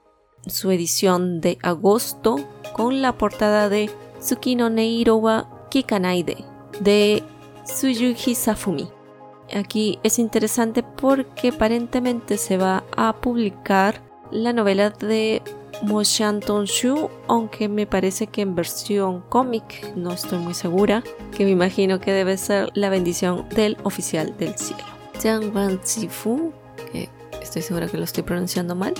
su edición de agosto, con la portada de Tsukino Neirowa Kikanaide, de Tsuyuji Safumi. Aquí es interesante porque aparentemente se va a publicar la novela de Moshan Tonshu, aunque me parece que en versión cómic, no estoy muy segura, que me imagino que debe ser la bendición del oficial del cielo. Jiang Wan que estoy segura que lo estoy pronunciando mal.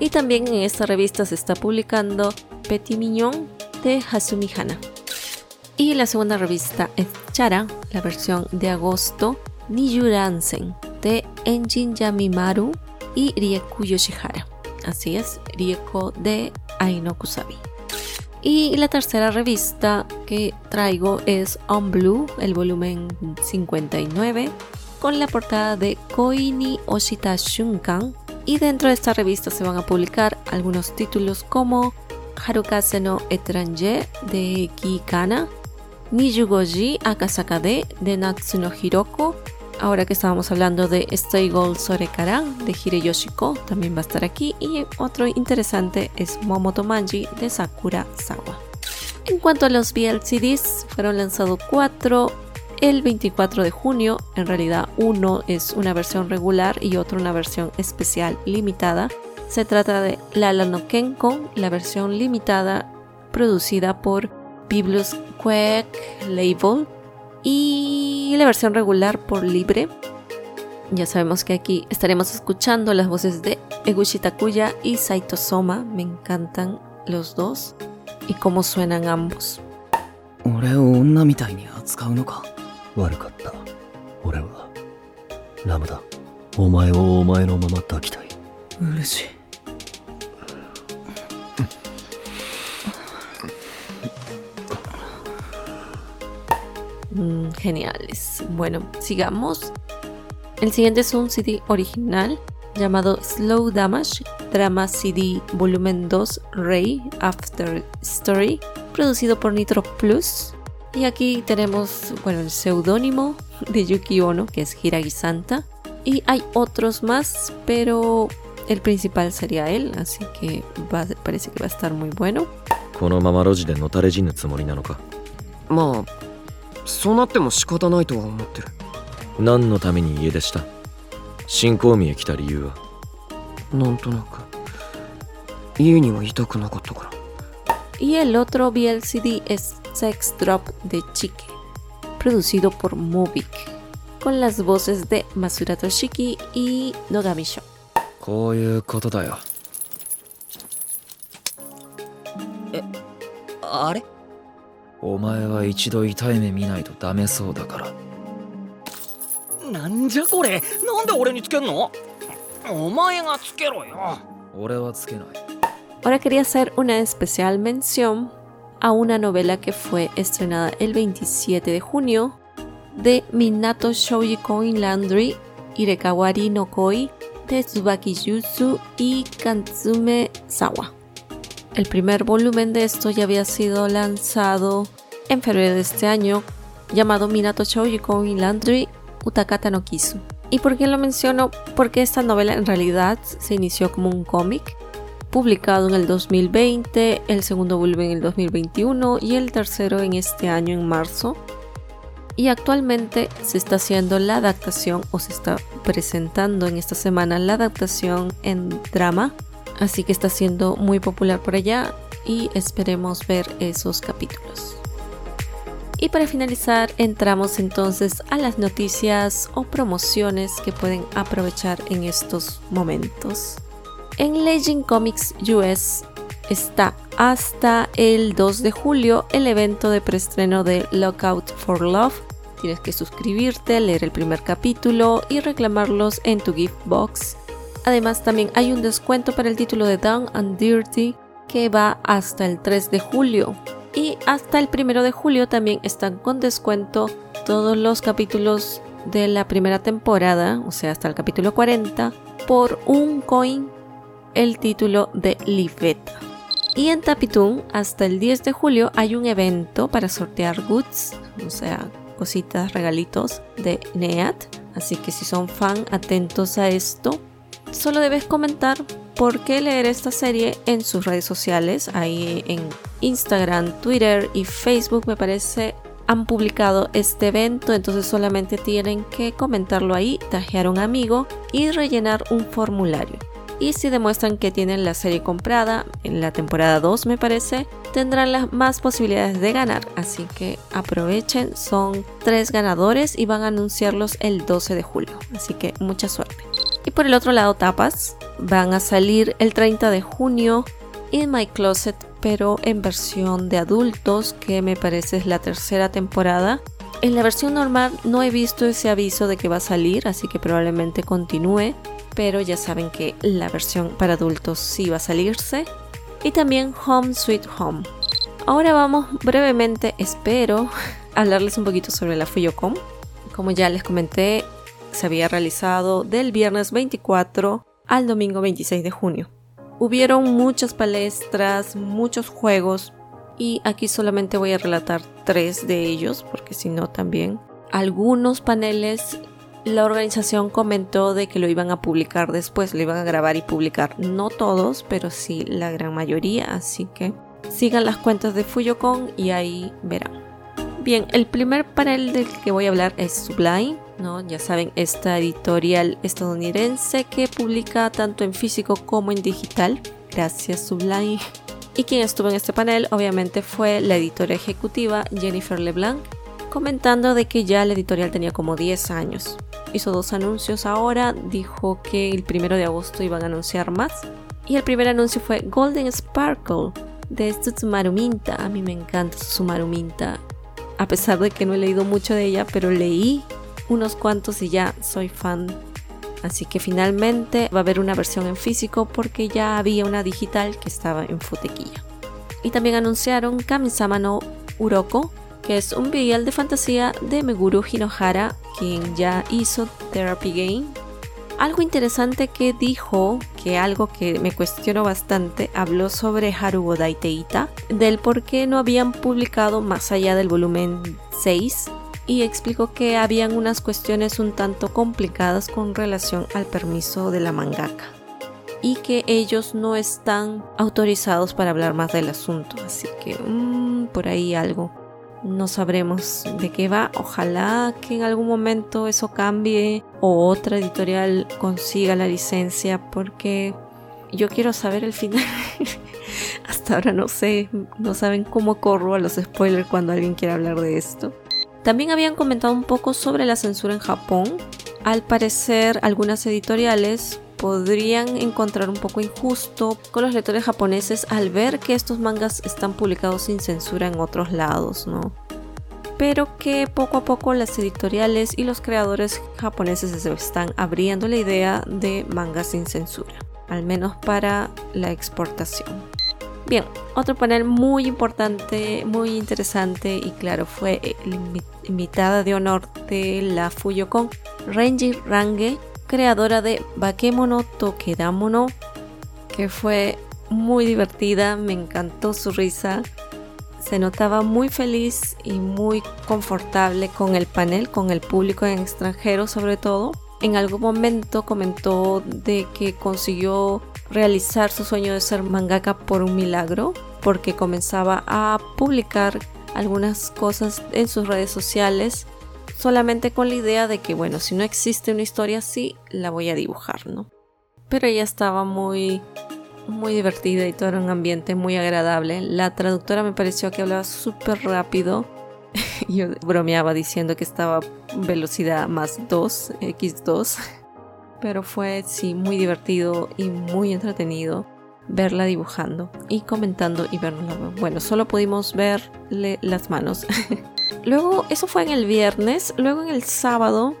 Y también en esta revista se está publicando Petit Mignon de Hasumi Hana. Y la segunda revista es Chara, la versión de agosto, Niyuransen de Enjin Yamimaru y Rieku Yoshihara. Así es, Rieko de Aino Kusabi. Y la tercera revista que traigo es On Blue, el volumen 59, con la portada de Koini Oshita Shunkan. Y dentro de esta revista se van a publicar algunos títulos como Harukase no Etranje de Kikana, Niyugoji Akasaka de Natsuno Hiroko, ahora que estábamos hablando de Stay Gold Sorekara de Hireyoshiko, también va a estar aquí. Y otro interesante es Momoto Manji de Sakura Sawa. En cuanto a los VLCDs, fueron lanzados cuatro el 24 de junio. En realidad, uno es una versión regular y otro una versión especial limitada. Se trata de Lala no Kenkon, la versión limitada producida por Biblus Quake Label y la versión regular por libre. Ya sabemos que aquí estaremos escuchando las voces de Eguchi Takuya y Saito Soma. Me encantan los dos y cómo suenan ambos. 俺を女みたいに扱うのか 悪かった俺はラムだお前をお前のまま抱きたい嬉しい Mm, geniales. Bueno, sigamos. El siguiente es un CD original llamado Slow Damage, Drama CD Volumen 2 Ray After Story, producido por Nitro Plus. Y aquí tenemos, bueno, el seudónimo de Yuki Ono, que es Hiragi Santa. Y hay otros más, pero el principal sería él, así que parece que va a estar muy bueno. そうなっても仕方ないとは思ってる何のために家出した新興見へ来た理由はなんとなく家にはいたくなかったから Y el otro VLCD es Sex Drop de Chique, producido por Movic, con las voces de Masura Toshiki y Nogami Sho. こういうことだよえあれお前は一度痛い目見ないとダメそうだからなんじゃこれなんで俺につけんのお前がつけろよ俺はつけない Ahora quería hacer una especial mención a una novela que fue estrenada el 27 de junio de Minato Shouji Coin Landry Irekawari no Koi de Tsubaki Yusu y Kantsume Sawa. El primer volumen de esto ya había sido lanzado en febrero de este año, llamado Minato Shouji y Landry Utakata no Kisu. ¿Y por qué lo menciono? Porque esta novela en realidad se inició como un cómic, publicado en el 2020, el segundo volumen en el 2021 y el tercero en este año en marzo. Y actualmente se está haciendo la adaptación o se está presentando en esta semana la adaptación en drama así que está siendo muy popular por allá y esperemos ver esos capítulos. Y para finalizar, entramos entonces a las noticias o promociones que pueden aprovechar en estos momentos. En Legend Comics US está hasta el 2 de julio el evento de preestreno de Lockout for Love. Tienes que suscribirte, leer el primer capítulo y reclamarlos en tu gift box. Además también hay un descuento para el título de Down and Dirty que va hasta el 3 de julio. Y hasta el 1 de julio también están con descuento todos los capítulos de la primera temporada, o sea, hasta el capítulo 40, por un coin el título de Liveta. Y en Tapitoon, hasta el 10 de julio, hay un evento para sortear goods, o sea, cositas, regalitos de NEAT. Así que si son fan, atentos a esto. Solo debes comentar por qué leer esta serie en sus redes sociales. Ahí en Instagram, Twitter y Facebook me parece han publicado este evento, entonces solamente tienen que comentarlo ahí, tajear a un amigo y rellenar un formulario y si demuestran que tienen la serie comprada en la temporada 2 me parece, tendrán las más posibilidades de ganar, así que aprovechen, son tres ganadores y van a anunciarlos el 12 de julio, así que mucha suerte. Y por el otro lado tapas, van a salir el 30 de junio In My Closet, pero en versión de adultos, que me parece es la tercera temporada. En la versión normal no he visto ese aviso de que va a salir, así que probablemente continúe pero ya saben que la versión para adultos sí va a salirse. Y también Home Sweet Home. Ahora vamos brevemente, espero, (laughs) a hablarles un poquito sobre la Fuyocom. Como ya les comenté, se había realizado del viernes 24 al domingo 26 de junio. Hubieron muchas palestras, muchos juegos y aquí solamente voy a relatar tres de ellos porque si no también algunos paneles la organización comentó de que lo iban a publicar después, lo iban a grabar y publicar. No todos, pero sí la gran mayoría, así que sigan las cuentas de Fuyocon y ahí verán. Bien, el primer panel del que voy a hablar es Sublime, ¿no? Ya saben, esta editorial estadounidense que publica tanto en físico como en digital. Gracias Sublime. Y quien estuvo en este panel obviamente fue la editora ejecutiva Jennifer LeBlanc, comentando de que ya la editorial tenía como 10 años hizo dos anuncios ahora, dijo que el primero de agosto iban a anunciar más. Y el primer anuncio fue Golden Sparkle de Tsutsumaru Minta. A mí me encanta Tsutsumaru Minta, a pesar de que no he leído mucho de ella, pero leí unos cuantos y ya soy fan. Así que finalmente va a haber una versión en físico porque ya había una digital que estaba en Futequilla. Y también anunciaron Kamisama no Uroko, que es un BL de fantasía de Meguru Hinohara, quien ya hizo Therapy Game. Algo interesante que dijo, que algo que me cuestionó bastante, habló sobre Haruo Daiteita, del por qué no habían publicado más allá del volumen 6 y explicó que habían unas cuestiones un tanto complicadas con relación al permiso de la mangaka y que ellos no están autorizados para hablar más del asunto, así que mmm, por ahí algo no sabremos de qué va. Ojalá que en algún momento eso cambie o otra editorial consiga la licencia porque yo quiero saber el final. (laughs) Hasta ahora no sé, no saben cómo corro a los spoilers cuando alguien quiere hablar de esto. También habían comentado un poco sobre la censura en Japón. Al parecer, algunas editoriales podrían encontrar un poco injusto con los lectores japoneses al ver que estos mangas están publicados sin censura en otros lados, ¿no? Pero que poco a poco las editoriales y los creadores japoneses se están abriendo la idea de mangas sin censura, al menos para la exportación. Bien, otro panel muy importante, muy interesante y claro, fue la invitada de honor de la Fuyocon, Renji Range, creadora de Bakemono Tokedamono, que fue muy divertida, me encantó su risa. Se notaba muy feliz y muy confortable con el panel, con el público en extranjero sobre todo. En algún momento comentó de que consiguió realizar su sueño de ser mangaka por un milagro, porque comenzaba a publicar algunas cosas en sus redes sociales solamente con la idea de que, bueno, si no existe una historia así, la voy a dibujar, ¿no? Pero ella estaba muy, muy divertida y todo era un ambiente muy agradable. La traductora me pareció que hablaba súper rápido. (laughs) Yo bromeaba diciendo que estaba velocidad más 2, X2. (laughs) Pero fue, sí, muy divertido y muy entretenido. verla dibujando y comentando y verla. Bueno, solo pudimos verle las manos. (laughs) luego, eso fue en el viernes. Luego en el sábado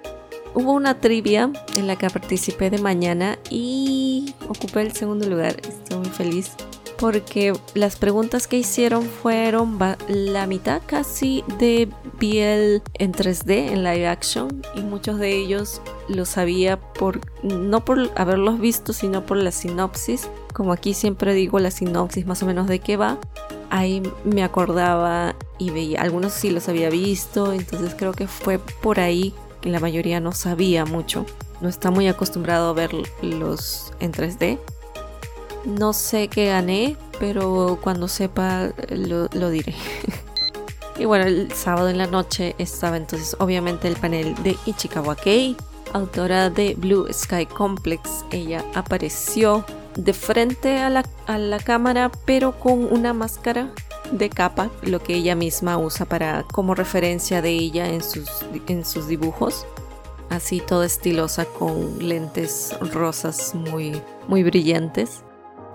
hubo una trivia en la que participé de mañana y ocupé el segundo lugar. Estoy muy feliz porque las preguntas que hicieron fueron la mitad casi de Biel en 3D, en live action, y muchos de ellos lo sabía por no por haberlos visto, sino por la sinopsis. Como aquí siempre digo la sinopsis más o menos de qué va, ahí me acordaba y veía, algunos sí los había visto, entonces creo que fue por ahí que la mayoría no sabía mucho. No está muy acostumbrado a verlos en 3D no sé qué gané, pero cuando sepa lo, diré. (laughs) y bueno, el sábado en la noche estaba entonces obviamente el panel de Ichikawa Kei, autora de Blue Sky Complex. Ella apareció de frente a la, a la cámara, pero con una máscara de capa, lo que ella misma usa para como referencia de ella en sus, en sus dibujos. Así toda estilosa con lentes rosas muy, muy brillantes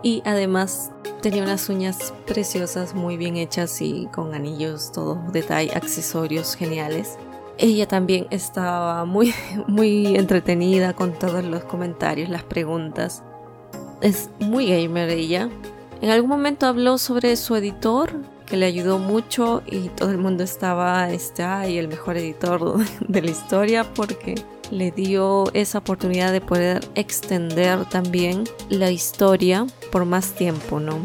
y además tenía unas uñas preciosas, muy bien hechas y con anillos, todo detalle, accesorios geniales. Ella también estaba muy, (laughs) muy entretenida con todos los comentarios, las preguntas. Es muy gamer ella. En algún momento habló sobre su editor, que le ayudó mucho y todo el mundo estaba, este, ay, el mejor editor (laughs) de la historia porque le dio esa oportunidad de poder extender también la historia por más tiempo, ¿no?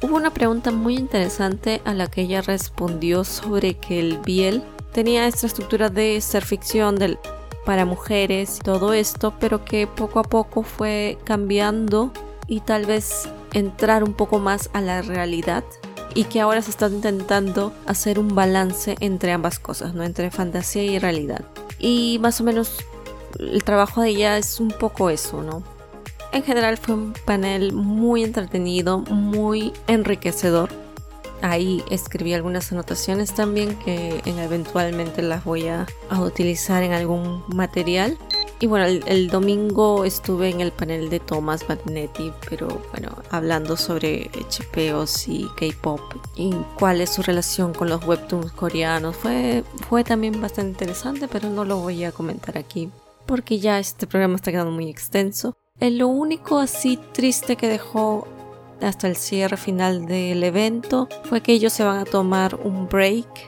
Hubo una pregunta muy interesante a la que ella respondió sobre que el Biel tenía esta estructura de ser ficción del, para mujeres y todo esto, pero que poco a poco fue cambiando y tal vez entrar un poco más a la realidad y que ahora se está intentando hacer un balance entre ambas cosas, ¿no? Entre fantasía y realidad. Y más o menos el trabajo de ella es un poco eso, ¿no? En general fue un panel muy entretenido, muy enriquecedor. Ahí escribí algunas anotaciones también que eventualmente las voy a, utilizar en algún material. Y bueno, el, domingo estuve en el panel de Thomas Magnetti, pero bueno, hablando sobre HPOs y K-pop y cuál es su relación con los webtoons coreanos. Fue, fue también bastante interesante, pero no lo voy a comentar aquí porque ya este programa está quedando muy extenso. Eh, lo único así triste que dejó hasta el cierre final del evento fue que ellos se van a tomar un break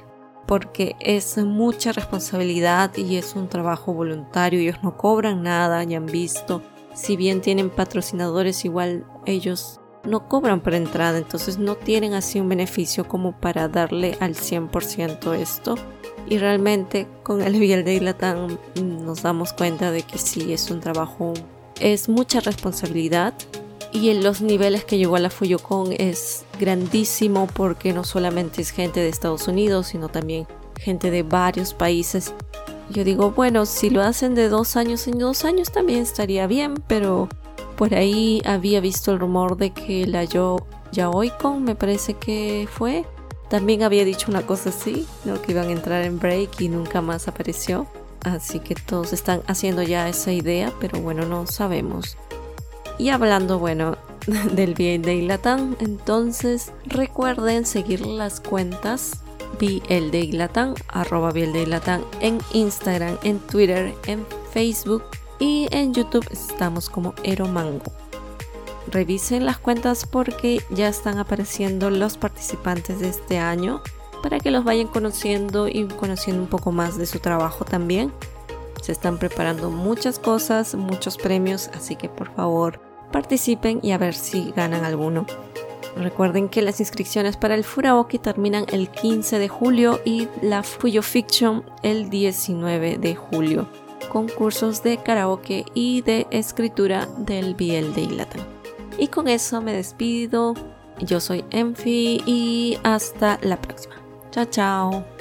porque es mucha responsabilidad y es un trabajo voluntario, ellos no cobran nada, ya han visto, si bien tienen patrocinadores igual ellos no cobran por entrada, entonces no tienen así un beneficio como para darle al 100% esto. Y realmente con el Biel de Latam nos damos cuenta de que sí es un trabajo, es mucha responsabilidad y en los niveles que llegó a la Fuyocon es grandísimo porque no solamente es gente de Estados Unidos, sino también gente de varios países. Yo digo, bueno, si lo hacen de dos años en dos años también estaría bien, pero por ahí había visto el rumor de que la Yo Yaoicon, me parece que fue, también había dicho una cosa así, ¿no? que iban a entrar en break y nunca más apareció. Así que todos están haciendo ya esa idea, pero bueno, no sabemos. Y hablando, bueno, (laughs) del de Latam, entonces recuerden seguir las cuentas BLDILATAN, arroba BLDILATAN en Instagram, en Twitter, en Facebook y en YouTube estamos como Eromango. Revisen las cuentas porque ya están apareciendo los participantes de este año para que los vayan conociendo y conociendo un poco más de su trabajo también. Se están preparando muchas cosas, muchos premios, así que por favor participen y a ver si ganan alguno. Recuerden que las inscripciones para el Furaoki terminan el 15 de julio y la Fuyo Fiction el 19 de julio. Concursos de karaoke y de escritura del Biel de Ilatan. Y con eso me despido. Yo soy Enfi y hasta la próxima. Chao, chao.